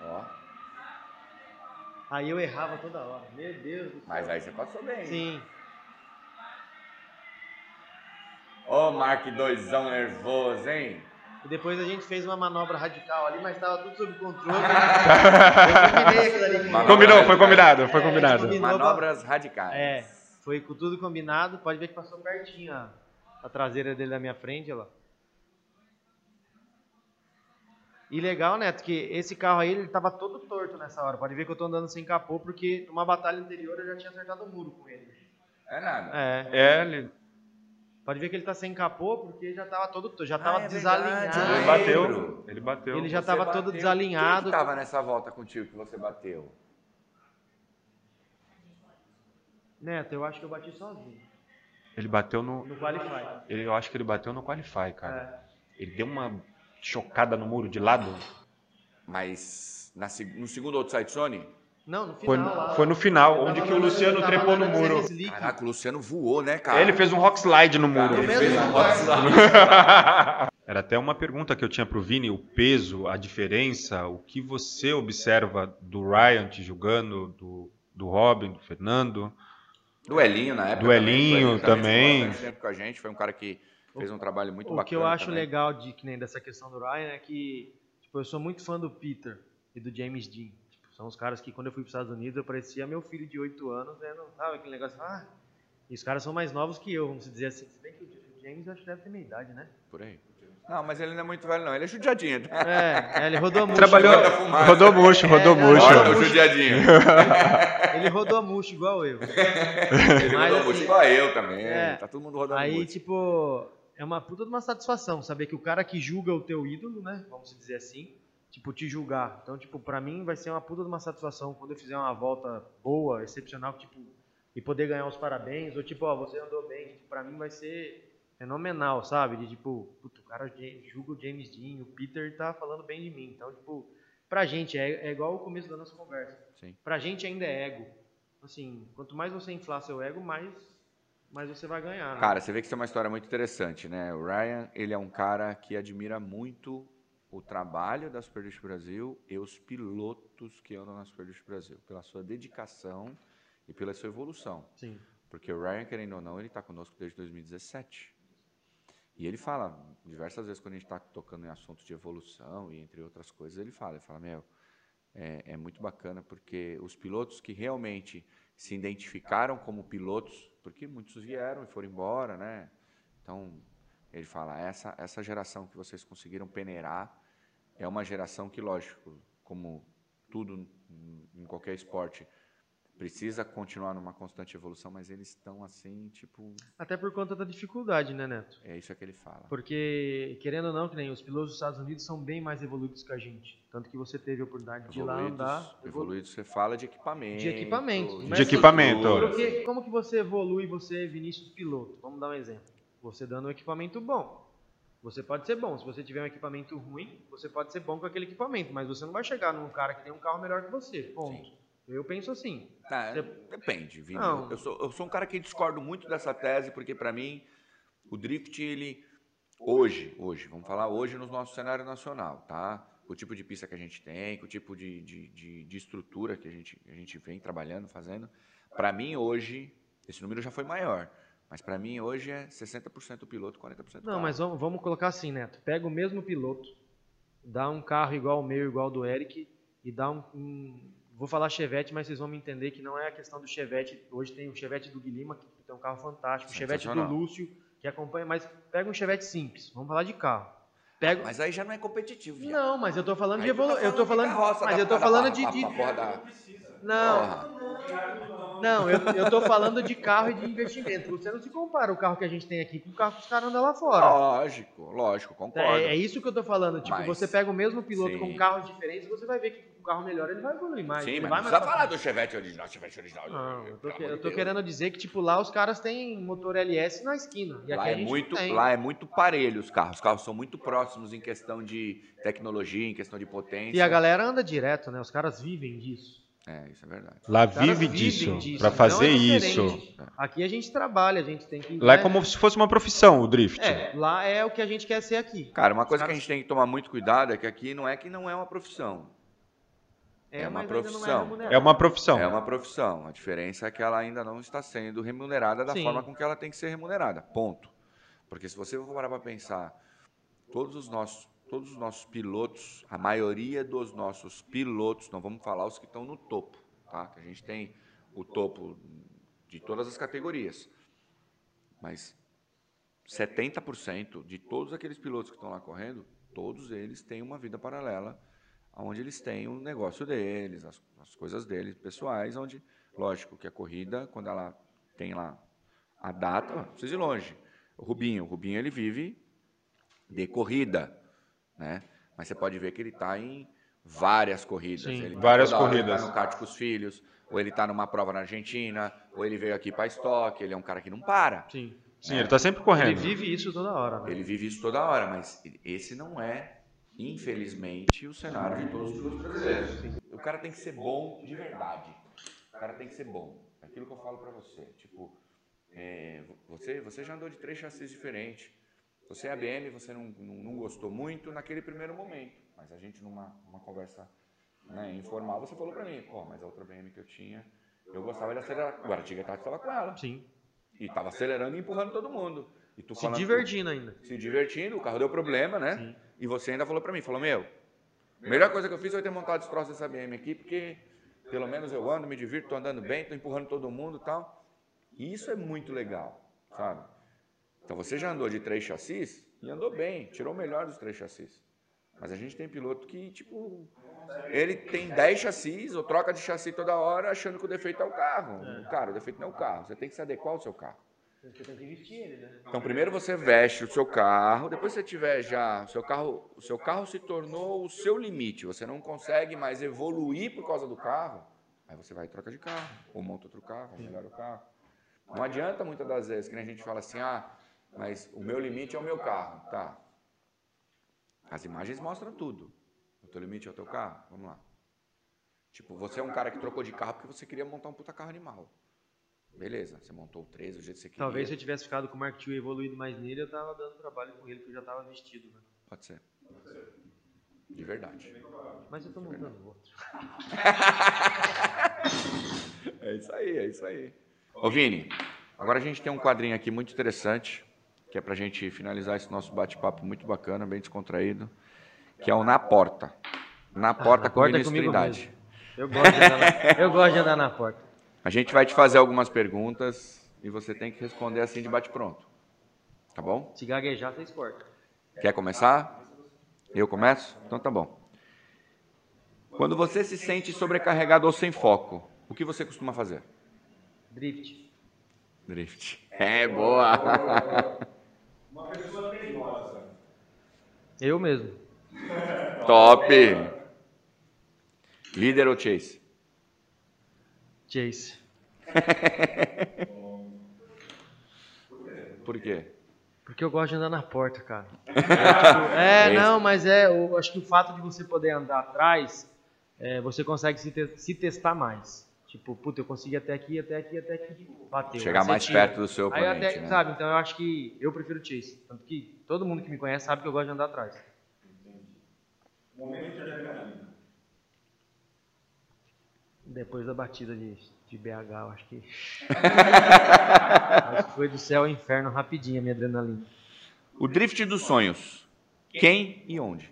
Speaker 1: Ó.
Speaker 2: Aí eu errava toda hora. Meu Deus do céu.
Speaker 1: Mas aí você passou bem.
Speaker 2: Sim.
Speaker 1: Ô, Mark doisão nervoso, hein?
Speaker 2: E depois a gente fez uma manobra radical ali, mas tava tudo sob controle. eu combinei aquilo ali.
Speaker 1: Manobra
Speaker 3: Combinou, foi combinado, foi
Speaker 2: É,
Speaker 3: combinado.
Speaker 2: combinou.
Speaker 1: Manobras radicais.
Speaker 2: É, foi com tudo combinado. Pode ver que passou pertinho a, a traseira dele da minha frente, olha lá. E legal, Neto, que esse carro aí, ele tava todo torto nessa hora. Pode ver que eu tô andando sem capô, porque numa batalha anterior eu já tinha acertado o muro com ele.
Speaker 1: É nada.
Speaker 2: É.
Speaker 3: É, ele,
Speaker 2: Pode ver que ele tá sem capô, porque já tava todo torto, já tava
Speaker 1: é
Speaker 2: desalinhado.
Speaker 1: verdade,
Speaker 3: ele
Speaker 1: eu
Speaker 3: bateu. Ele bateu.
Speaker 2: Ele já
Speaker 1: Você
Speaker 2: tava
Speaker 1: bateu.
Speaker 2: todo desalinhado.
Speaker 1: Quem que tava nessa volta contigo que você bateu?
Speaker 2: Neto, eu acho que eu bati sozinho.
Speaker 3: Ele bateu no.
Speaker 2: No Qualify.
Speaker 3: Ele, eu acho que ele bateu no Qualify, cara.
Speaker 2: É.
Speaker 3: Ele deu uma chocada no muro de lado.
Speaker 1: Mas na no segundo outside zone,
Speaker 2: Não, no final
Speaker 3: Foi,
Speaker 2: lá.
Speaker 3: foi no final, onde que o Luciano trepou no muro.
Speaker 1: caraca, o Luciano voou, né, cara?
Speaker 3: Ele fez um rock slide no muro.
Speaker 1: Ele
Speaker 2: mesmo
Speaker 1: fez um rock slide.
Speaker 3: Era até uma pergunta que eu tinha pro Vini, o peso, a diferença, o que você observa do Ryan te julgando, do, do Robin, do Fernando.
Speaker 1: Do Elinho na época.
Speaker 3: Do Elinho também.
Speaker 1: bastante tempo com a gente, foi um cara que fez um trabalho muito
Speaker 2: o
Speaker 1: bacana.
Speaker 2: que eu acho
Speaker 1: também.
Speaker 2: legal de que nem dessa questão do Ryan é que tipo, eu sou muito fã do Peter e do James Dean. Tipo, são os caras que quando eu fui para os Estados Unidos eu parecia meu filho de 8 anos, né? Não sabe aquele negócio, ah, e os caras são mais novos que eu, vamos dizer assim. Se bem que o James eu acho que deve ter minha idade, né?
Speaker 1: Por aí. Não, mas ele não é muito velho, não. Ele é judiadinho. tá?
Speaker 2: É, é, ele rodou murcho.
Speaker 3: Trabalhou,
Speaker 1: da fumaça.
Speaker 3: rodou murcho, rodou
Speaker 2: É,
Speaker 3: murcho.
Speaker 1: Olha o judiadinho.
Speaker 2: Ele rodou murcho igual eu.
Speaker 1: Ele
Speaker 2: Mas,
Speaker 1: rodou
Speaker 2: assim,
Speaker 1: muito igual eu também.
Speaker 2: é.
Speaker 1: Tá todo mundo rodando
Speaker 2: Aí,
Speaker 1: muito.
Speaker 2: tipo, é uma puta de uma satisfação saber que o cara que julga o teu ídolo, né? Vamos dizer assim, tipo, te julgar. Então, tipo, pra mim vai ser uma puta de uma satisfação quando eu fizer uma volta boa, excepcional, tipo, e poder ganhar os parabéns, ou tipo, ó, você andou bem. Tipo, pra mim vai ser fenomenal, sabe? De tipo, puto, o cara julga o James Dean, o Peter tá falando bem de mim. Então, tipo, pra gente, é, é igual o começo da nossa conversa.
Speaker 1: Sim.
Speaker 2: Pra gente ainda é ego. Assim, quanto mais você inflar seu ego, mais, mais você vai ganhar. né?
Speaker 1: Cara, você vê que isso é uma história muito interessante, né? O Ryan, ele é um cara que admira muito o trabalho da Superdrift Brasil e os pilotos que andam na Superdrift Brasil, pela sua dedicação e pela sua evolução.
Speaker 2: Sim.
Speaker 1: Porque o Ryan, querendo ou não, ele está conosco desde 2017. E ele fala, diversas vezes quando a gente está tocando em assuntos de evolução e entre outras coisas, ele fala, ele fala, meu, é, é muito bacana porque os pilotos que realmente se identificaram como pilotos, porque muitos vieram e foram embora, né? Então, ele fala, essa, essa geração que vocês conseguiram peneirar é uma geração que, lógico, como tudo em qualquer esporte, precisa continuar numa constante evolução, mas eles estão assim, tipo,
Speaker 2: Até por conta da dificuldade, né, Neto?
Speaker 1: é isso que ele fala.
Speaker 2: Porque, querendo ou não, que nem os pilotos dos Estados Unidos são bem mais evoluídos que a gente. Tanto que você teve a oportunidade de ir lá andar. evolu-
Speaker 1: evoluídos, você fala de equipamento.
Speaker 2: De equipamento.
Speaker 1: de
Speaker 3: De equipamento.
Speaker 2: Porque, como que você evolui, você, Vinícius Piloto? Vamos dar um exemplo. Você dando um equipamento bom. Você pode ser bom. Se você tiver um equipamento ruim, você pode ser bom com aquele equipamento. Mas você não vai chegar num cara que tem um carro melhor que você. Ponto. Eu penso assim.
Speaker 1: Tá,
Speaker 2: Você-
Speaker 1: depende, Vini.
Speaker 2: Não.
Speaker 1: Eu, sou, eu sou um cara que discordo muito dessa tese, porque para mim o drift, ele hoje, hoje, vamos falar hoje no nosso cenário nacional, tá? Com o tipo de pista que a gente tem, com o tipo de, de, de, de estrutura que a gente, a gente vem trabalhando, fazendo. Para mim hoje, esse número já foi maior. Mas para mim hoje é 60% piloto, 40%
Speaker 2: Não,
Speaker 1: carro.
Speaker 2: mas vamos, vamos colocar assim, Neto. Pega o mesmo piloto, dá um carro igual o meu, igual ao do Eric, e dá um, um- Vou falar Chevette, mas vocês vão me entender que não é a questão do Chevette. Hoje tem o Chevette do Guilherme, que tem um carro fantástico. O Chevette do. Lúcio, que acompanha, mas pega um Chevette simples. Vamos falar de carro. Pega...
Speaker 1: Mas aí já não é competitivo, viado.
Speaker 2: Não, mas eu tô falando
Speaker 1: Aí
Speaker 2: de
Speaker 1: tá
Speaker 2: evolução. Eu tô
Speaker 1: falando carroça
Speaker 2: Mas
Speaker 1: da-
Speaker 2: eu tô
Speaker 1: da-
Speaker 2: falando
Speaker 1: da-
Speaker 2: de. Não, não, eu, eu tô falando de carro e de investimento. Você não se compara o carro que a gente tem aqui com o carro que os caras andam lá fora.
Speaker 1: Lógico, lógico, concordo.
Speaker 2: É, é isso que eu tô falando. Tipo,
Speaker 1: Mas-
Speaker 2: você pega o mesmo piloto
Speaker 1: Sim.
Speaker 2: com carros diferentes, você vai ver que o carro melhor ele vai evoluir mais.
Speaker 1: Sim,
Speaker 2: ele
Speaker 1: mas
Speaker 2: vai
Speaker 1: não precisa falar do Chevette original, Chevette original.
Speaker 2: Não, eu tô, que- eu tô querendo dizer que, tipo, lá os caras têm motor LS na esquina. E aqui
Speaker 1: Lá
Speaker 2: a
Speaker 1: é,
Speaker 2: gente
Speaker 1: muito, lá é muito parelho os carros. Os carros são muito próximos em questão de tecnologia, em questão de potência.
Speaker 2: E a galera anda direto, né? Os caras vivem disso.
Speaker 1: É, isso é verdade.
Speaker 3: Lá
Speaker 2: caras
Speaker 3: vive
Speaker 2: vivem
Speaker 3: disso,
Speaker 2: disso,
Speaker 3: pra
Speaker 2: então
Speaker 3: fazer
Speaker 2: é
Speaker 3: isso.
Speaker 2: Aqui a gente trabalha, a gente tem que.
Speaker 3: Lá é
Speaker 2: né?
Speaker 3: como se fosse uma profissão o drift.
Speaker 2: É, lá é o que a gente quer ser aqui.
Speaker 1: Cara, uma coisa que a
Speaker 2: caras-
Speaker 1: gente tem que tomar muito cuidado é que aqui não é que não é uma profissão. É uma
Speaker 2: mas ainda não
Speaker 1: profissão.
Speaker 2: remunerado.
Speaker 3: É uma profissão.
Speaker 1: É uma profissão. A diferença é que ela ainda não está sendo remunerada da
Speaker 2: Sim.
Speaker 1: forma com que ela tem que ser remunerada. Ponto. Porque se você for parar para pensar, todos os nossos, todos os nossos pilotos, a maioria dos nossos pilotos, não vamos falar os que estão no topo, tá? Que a gente tem o topo de todas as categorias. Mas 70% de todos aqueles pilotos que estão lá correndo, todos eles têm uma vida paralela, onde eles têm o negócio deles, as, as coisas deles pessoais, onde, lógico, que a corrida, quando ela tem lá a data, não precisa ir longe. O Rubinho, o Rubinho ele vive de corrida, né? Mas você pode ver que ele está em várias corridas.
Speaker 2: Sim.
Speaker 1: Ele tá
Speaker 3: Várias
Speaker 1: hora,
Speaker 3: corridas.
Speaker 1: Ele tá no kart com os filhos, ou ele está numa prova na Argentina, ou ele veio aqui para estoque. Ele é um cara que não para.
Speaker 2: Sim.
Speaker 3: Sim, ele tá sempre
Speaker 2: Ele
Speaker 3: correndo.
Speaker 2: vive isso toda hora. né?
Speaker 1: Ele vive isso toda hora, mas esse não é, infelizmente, o cenário de todos os pilotos brasileiros. O cara tem que ser bom de verdade. O cara tem que ser bom. Aquilo que eu falo pra você. Tipo, é, você, você já andou de três chassis diferentes. Você é ABM, você não, não, não gostou muito naquele primeiro momento. Mas a gente, numa uma conversa né, informal, você falou pra mim, pô, mas a outra BM que eu tinha, eu gostava de acelerar. O Guaratinga estava com ela.
Speaker 2: Sim.
Speaker 1: E tava acelerando e empurrando todo mundo. E tu
Speaker 2: Se
Speaker 1: falando-
Speaker 2: divertindo ainda.
Speaker 1: se divertindo, o carro deu problema, né?
Speaker 2: Sim.
Speaker 1: E você ainda falou pra mim, falou, meu, a melhor coisa que eu fiz foi ter montado esse troço dessa BM aqui, porque pelo menos eu ando, me divirto, tô andando bem, tô empurrando todo mundo e tal. E isso é muito legal, sabe? Então você já andou de três chassis e andou bem, tirou o melhor dos três chassis. Mas a gente tem piloto que, tipo, ele tem 10 chassis ou troca de chassi toda hora achando que o defeito é o carro. Cara, o defeito não é o carro, você tem que se adequar ao seu carro.
Speaker 2: Você tem que vestir ele, né?
Speaker 1: Então, primeiro você veste o seu carro, depois você tiver já, o seu carro, o seu carro se tornou o seu limite, você não consegue mais evoluir por causa do carro, aí você vai e troca de carro, ou monta outro carro, ou melhora o carro. Não adianta muitas das vezes que a gente fala assim, ah, mas o meu limite é o meu carro, tá? As imagens mostram tudo. O teu limite é o teu carro? Vamos lá. Tipo, você é um cara que trocou de carro porque você queria montar um puta carro animal. Beleza, você montou o 13 do jeito que você queria.
Speaker 2: Talvez se eu tivesse ficado com o Mark II evoluído mais nele, eu tava dando trabalho com ele, porque eu já tava vestido, né?
Speaker 1: Pode ser. De verdade.
Speaker 2: Mas eu tô montando outro.
Speaker 1: É isso aí, é isso aí. Ô Vini, agora a gente tem um quadrinho aqui muito interessante, que é pra gente finalizar esse nosso bate-papo muito bacana, bem descontraído, que é o Na Porta. Na Porta
Speaker 2: na
Speaker 1: com
Speaker 2: porta é mesmo. Eu gosto, de andar na, eu gosto de andar na porta.
Speaker 1: A gente vai te fazer algumas perguntas e você tem que responder assim de bate-pronto. Tá bom?
Speaker 2: Se gaguejar, vocês cortam.
Speaker 1: Quer começar? Eu começo? Então tá bom. Quando você se sente sobrecarregado ou sem foco, O que você costuma fazer?
Speaker 2: Drift.
Speaker 1: Drift. É, boa.
Speaker 3: Uma pessoa teimosa.
Speaker 2: Eu mesmo.
Speaker 1: Top. Líder ou Chase?
Speaker 2: Chase.
Speaker 1: Por quê?
Speaker 2: Porque eu gosto de andar na porta, cara. é,
Speaker 1: Esse-
Speaker 2: não, mas é, eu acho que o fato de você poder andar atrás, é, você consegue se, te- se testar mais. Tipo, puta, eu consegui até aqui, até aqui, até aqui, bateu.
Speaker 1: Chegar mais
Speaker 2: tira.
Speaker 1: perto do seu oponente,
Speaker 2: até,
Speaker 1: né?
Speaker 2: sabe, então eu acho que eu prefiro Chase. Tanto que todo mundo que me conhece sabe que eu gosto de andar atrás.
Speaker 3: Momento de adrenalina.
Speaker 2: Depois da batida de, de BH, eu acho que. acho que foi do céu ao inferno rapidinho a minha adrenalina.
Speaker 1: O drift dos sonhos. Quem e onde?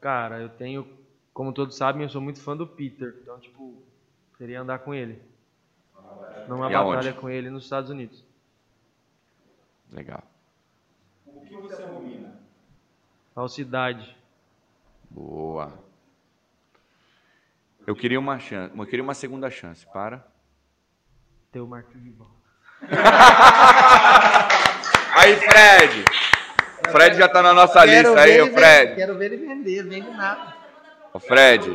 Speaker 2: Cara, eu tenho, como todos sabem, eu sou muito fã do Peter. Então, tipo, queria andar com ele. Numa
Speaker 1: E aonde?
Speaker 2: batalha com ele nos Estados Unidos.
Speaker 1: Legal.
Speaker 3: O que você rumina?
Speaker 2: Falsidade.
Speaker 1: Boa. Eu queria uma chance, eu queria uma segunda chance para.
Speaker 2: Ter o Marquinhos de volta.
Speaker 1: Aí, Fred. O Fred já tá na nossa lista aí, o Fred.
Speaker 2: Quero ver ele vender, vende nada.
Speaker 1: Ô, Fred.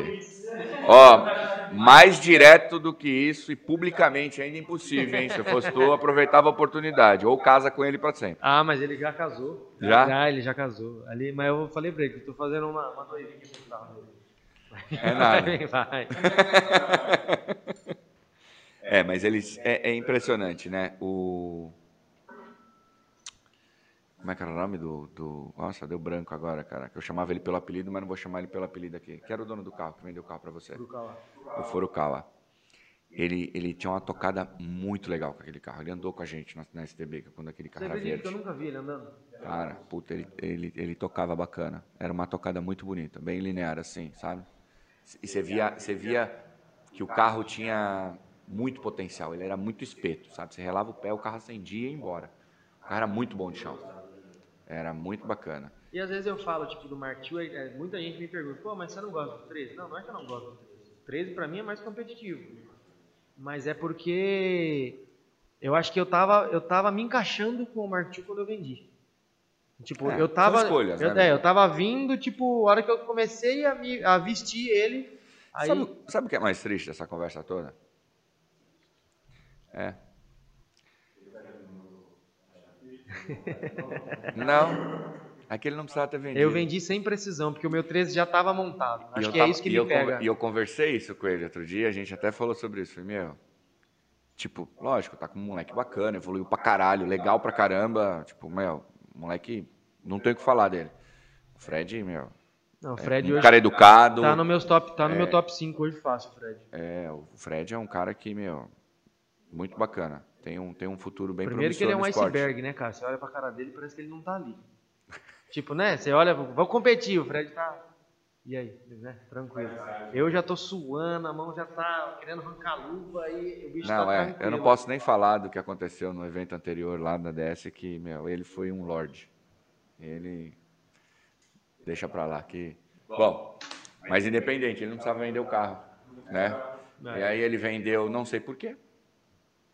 Speaker 1: Ó, mais direto do que isso e publicamente ainda impossível, hein? Se eu fosse tu, eu aproveitava a oportunidade. Ou casa com ele pra sempre.
Speaker 2: Ah, mas ele já casou.
Speaker 1: Já?
Speaker 2: Já, ele já casou. Ali, mas eu falei pra ele que eu tô fazendo uma, uma noivinha carro dele.
Speaker 1: É nada.
Speaker 2: Vai.
Speaker 1: É, mas eles. É, é impressionante, né? O. Como é que era o nome do, do. Nossa, deu branco agora, cara. Que eu chamava ele pelo apelido, mas não vou chamar ele pelo apelido aqui. Que era o dono do carro que vendeu o carro pra você. O Furukawa. Ele, ele tinha uma tocada muito legal com aquele carro. Ele andou com a gente na, na STB, é quando aquele carro
Speaker 2: Você
Speaker 1: era
Speaker 2: acredita que eu
Speaker 1: verde.
Speaker 2: nunca vi ele andando?
Speaker 1: Cara, puta, ele, ele, ele tocava bacana. Era uma tocada muito bonita, bem linear assim, sabe? E você via, você via que o carro tinha muito potencial, ele era muito espeto, sabe? Você relava o pé, o carro acendia e ia embora. O carro era muito bom de chão. Era muito bacana.
Speaker 2: E às vezes eu falo, tipo, do Mark II, aí, é, muita gente me pergunta, pô, mas você não gosta do 13? Não, não é que eu não gosto do 13. O 13 pra mim é mais competitivo. Mas é porque eu acho que eu tava, eu tava me encaixando com o Mark II quando eu vendi. Tipo,
Speaker 1: É,
Speaker 2: eu tava.
Speaker 1: escolhas,
Speaker 2: eu,
Speaker 1: né,
Speaker 2: é, eu tava vindo, tipo, a hora que eu comecei a, me, a vestir ele. Aí,
Speaker 1: Sabe, sabe o que é mais triste dessa conversa toda? É. Não, aquele não precisava ter vendido.
Speaker 2: eu vendi sem precisão, porque o meu 13 já tava montado. Acho que
Speaker 1: tava-
Speaker 2: é isso que me pega.
Speaker 1: E eu conversei isso com ele outro dia, a gente até falou sobre isso. Falei, meu, tipo, lógico, tá com um moleque bacana, evoluiu pra caralho, legal pra caramba. Tipo, meu, moleque, não tem o que falar dele. O Fred, meu,
Speaker 2: Não, o
Speaker 1: é
Speaker 2: Fred
Speaker 1: um
Speaker 2: hoje
Speaker 1: cara educado.
Speaker 2: tá no, meus top, tá no meu top 5 hoje fácil, Fred.
Speaker 1: É, o Fred é um cara que, meu, muito bacana. Tem um, tem um futuro bem
Speaker 2: Primeiro que ele é um
Speaker 1: promissor
Speaker 2: iceberg, né, cara? Você olha pra cara dele parece que ele não tá ali. tipo, né? Você olha, vamos competir, o Fred tá. E aí, né? Tranquilo. Eu já tô suando, a mão já tá querendo arrancar a luva e o bicho
Speaker 1: Não,
Speaker 2: tá
Speaker 1: é,
Speaker 2: tranquilo.
Speaker 1: eu não posso nem falar do que aconteceu no evento anterior lá na DS, que, meu, ele foi um lord. Ele deixa pra lá que... Bom, mas independente, ele não precisava vender o carro, né?
Speaker 2: É.
Speaker 1: E aí ele vendeu, não sei por quê,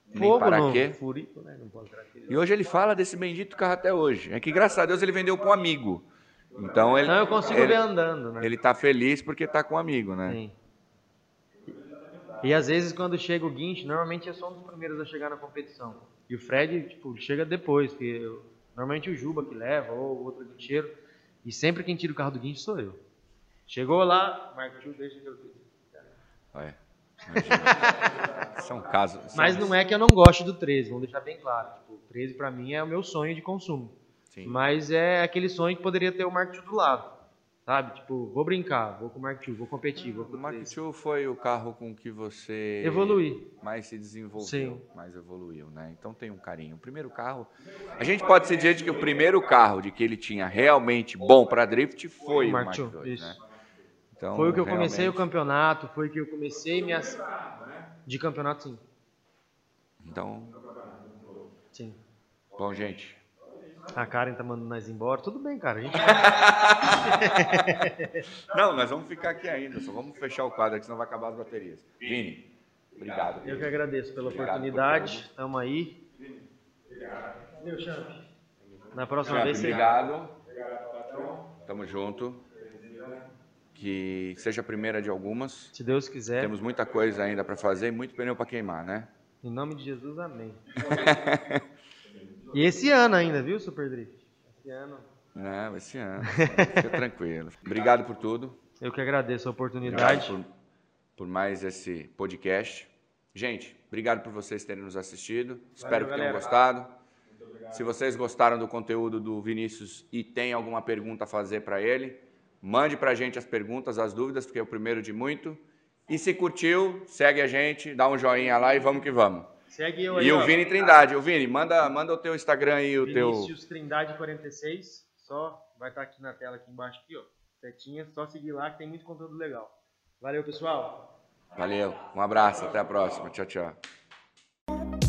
Speaker 1: nem
Speaker 2: Fogo
Speaker 1: para
Speaker 2: no
Speaker 1: quê.
Speaker 2: Furico, né? Não
Speaker 1: E hoje ele fala desse bendito carro até hoje. É que, graças a Deus, ele vendeu para um amigo. Então, ele,
Speaker 2: Não, eu consigo
Speaker 1: ele,
Speaker 2: ver andando, né?
Speaker 1: ele tá feliz porque tá com um amigo, né?
Speaker 2: Sim. E às vezes quando chega o guincho, normalmente eu sou um dos primeiros a chegar na competição. E o Fred, tipo, chega depois, porque eu- normalmente o Juba que leva, ou o outro guincheiro. E sempre quem tira o carro do guincho sou eu. Chegou lá, Marco Tio, deixa que eu
Speaker 1: Olha. São casos...
Speaker 2: Mas
Speaker 1: são-
Speaker 2: não é que eu não gosto do 13, vamos deixar bem claro. Tipo, o 13 pra mim é o meu sonho de consumo.
Speaker 1: Sim.
Speaker 2: Mas é aquele sonho que poderia ter o Mark II do lado. Sabe? Tipo, vou brincar, vou com o Mark II, vou competir, vou
Speaker 1: O
Speaker 2: o
Speaker 1: Mark
Speaker 2: 13.
Speaker 1: II foi o carro com que você
Speaker 2: Evoluir.
Speaker 1: mais se desenvolveu,
Speaker 2: Sim.
Speaker 1: mais evoluiu, né? Então tem um carinho. O primeiro carro, a gente pode se dizer de que o primeiro carro de que ele tinha realmente bom para drift foi o
Speaker 2: Mark
Speaker 1: Mark
Speaker 2: II,
Speaker 1: né? Então,
Speaker 2: Foi o que eu comecei o
Speaker 1: realmente-
Speaker 2: campeonato, foi que eu comecei minhas. De campeonato, sim.
Speaker 1: Então,
Speaker 2: Sim.
Speaker 1: bom, gente,
Speaker 2: A Karen tá mandando nós embora. Tudo bem, cara. Gente...
Speaker 1: Não, nós vamos ficar aqui ainda, só vamos fechar o quadro aqui, senão vai acabar as baterias. Vini, obrigado.
Speaker 2: Eu que agradeço pela
Speaker 1: Obrigado
Speaker 2: oportunidade. Tamo aí. Meu Champ. Na próxima
Speaker 1: Champ,
Speaker 2: vez você.
Speaker 1: obrigado. Tamo junto. Que seja a primeira de algumas.
Speaker 2: Se Deus quiser.
Speaker 1: Temos muita coisa ainda para fazer e muito pneu para queimar, né?
Speaker 2: Em nome de Jesus, amém. e esse ano ainda, viu, Super Drift? Esse ano.
Speaker 1: Não, esse ano. Fica tranquilo. Obrigado por tudo.
Speaker 2: Eu que agradeço a oportunidade.
Speaker 1: por, por mais esse podcast. Gente, obrigado por vocês terem nos assistido. Espero que tenham
Speaker 2: galera.
Speaker 1: gostado. Se vocês gostaram do conteúdo do Vinícius e tem alguma pergunta a fazer para ele, mande para a gente as perguntas, as dúvidas, porque é o primeiro de muito. E se curtiu, segue a gente, dá um joinha lá e vamos que vamos.
Speaker 2: Segue eu aí.
Speaker 1: E o
Speaker 2: ó.
Speaker 1: Vini Trindade. O Vini, manda, manda o teu Instagram aí, o teu.
Speaker 2: Vinícius Trindade 46. Só vai estar aqui na tela, aqui embaixo, aqui, ó. Setinha, só seguir lá que tem muito conteúdo legal. Valeu, pessoal.
Speaker 1: Valeu, um abraço, até a próxima. Tchau, tchau.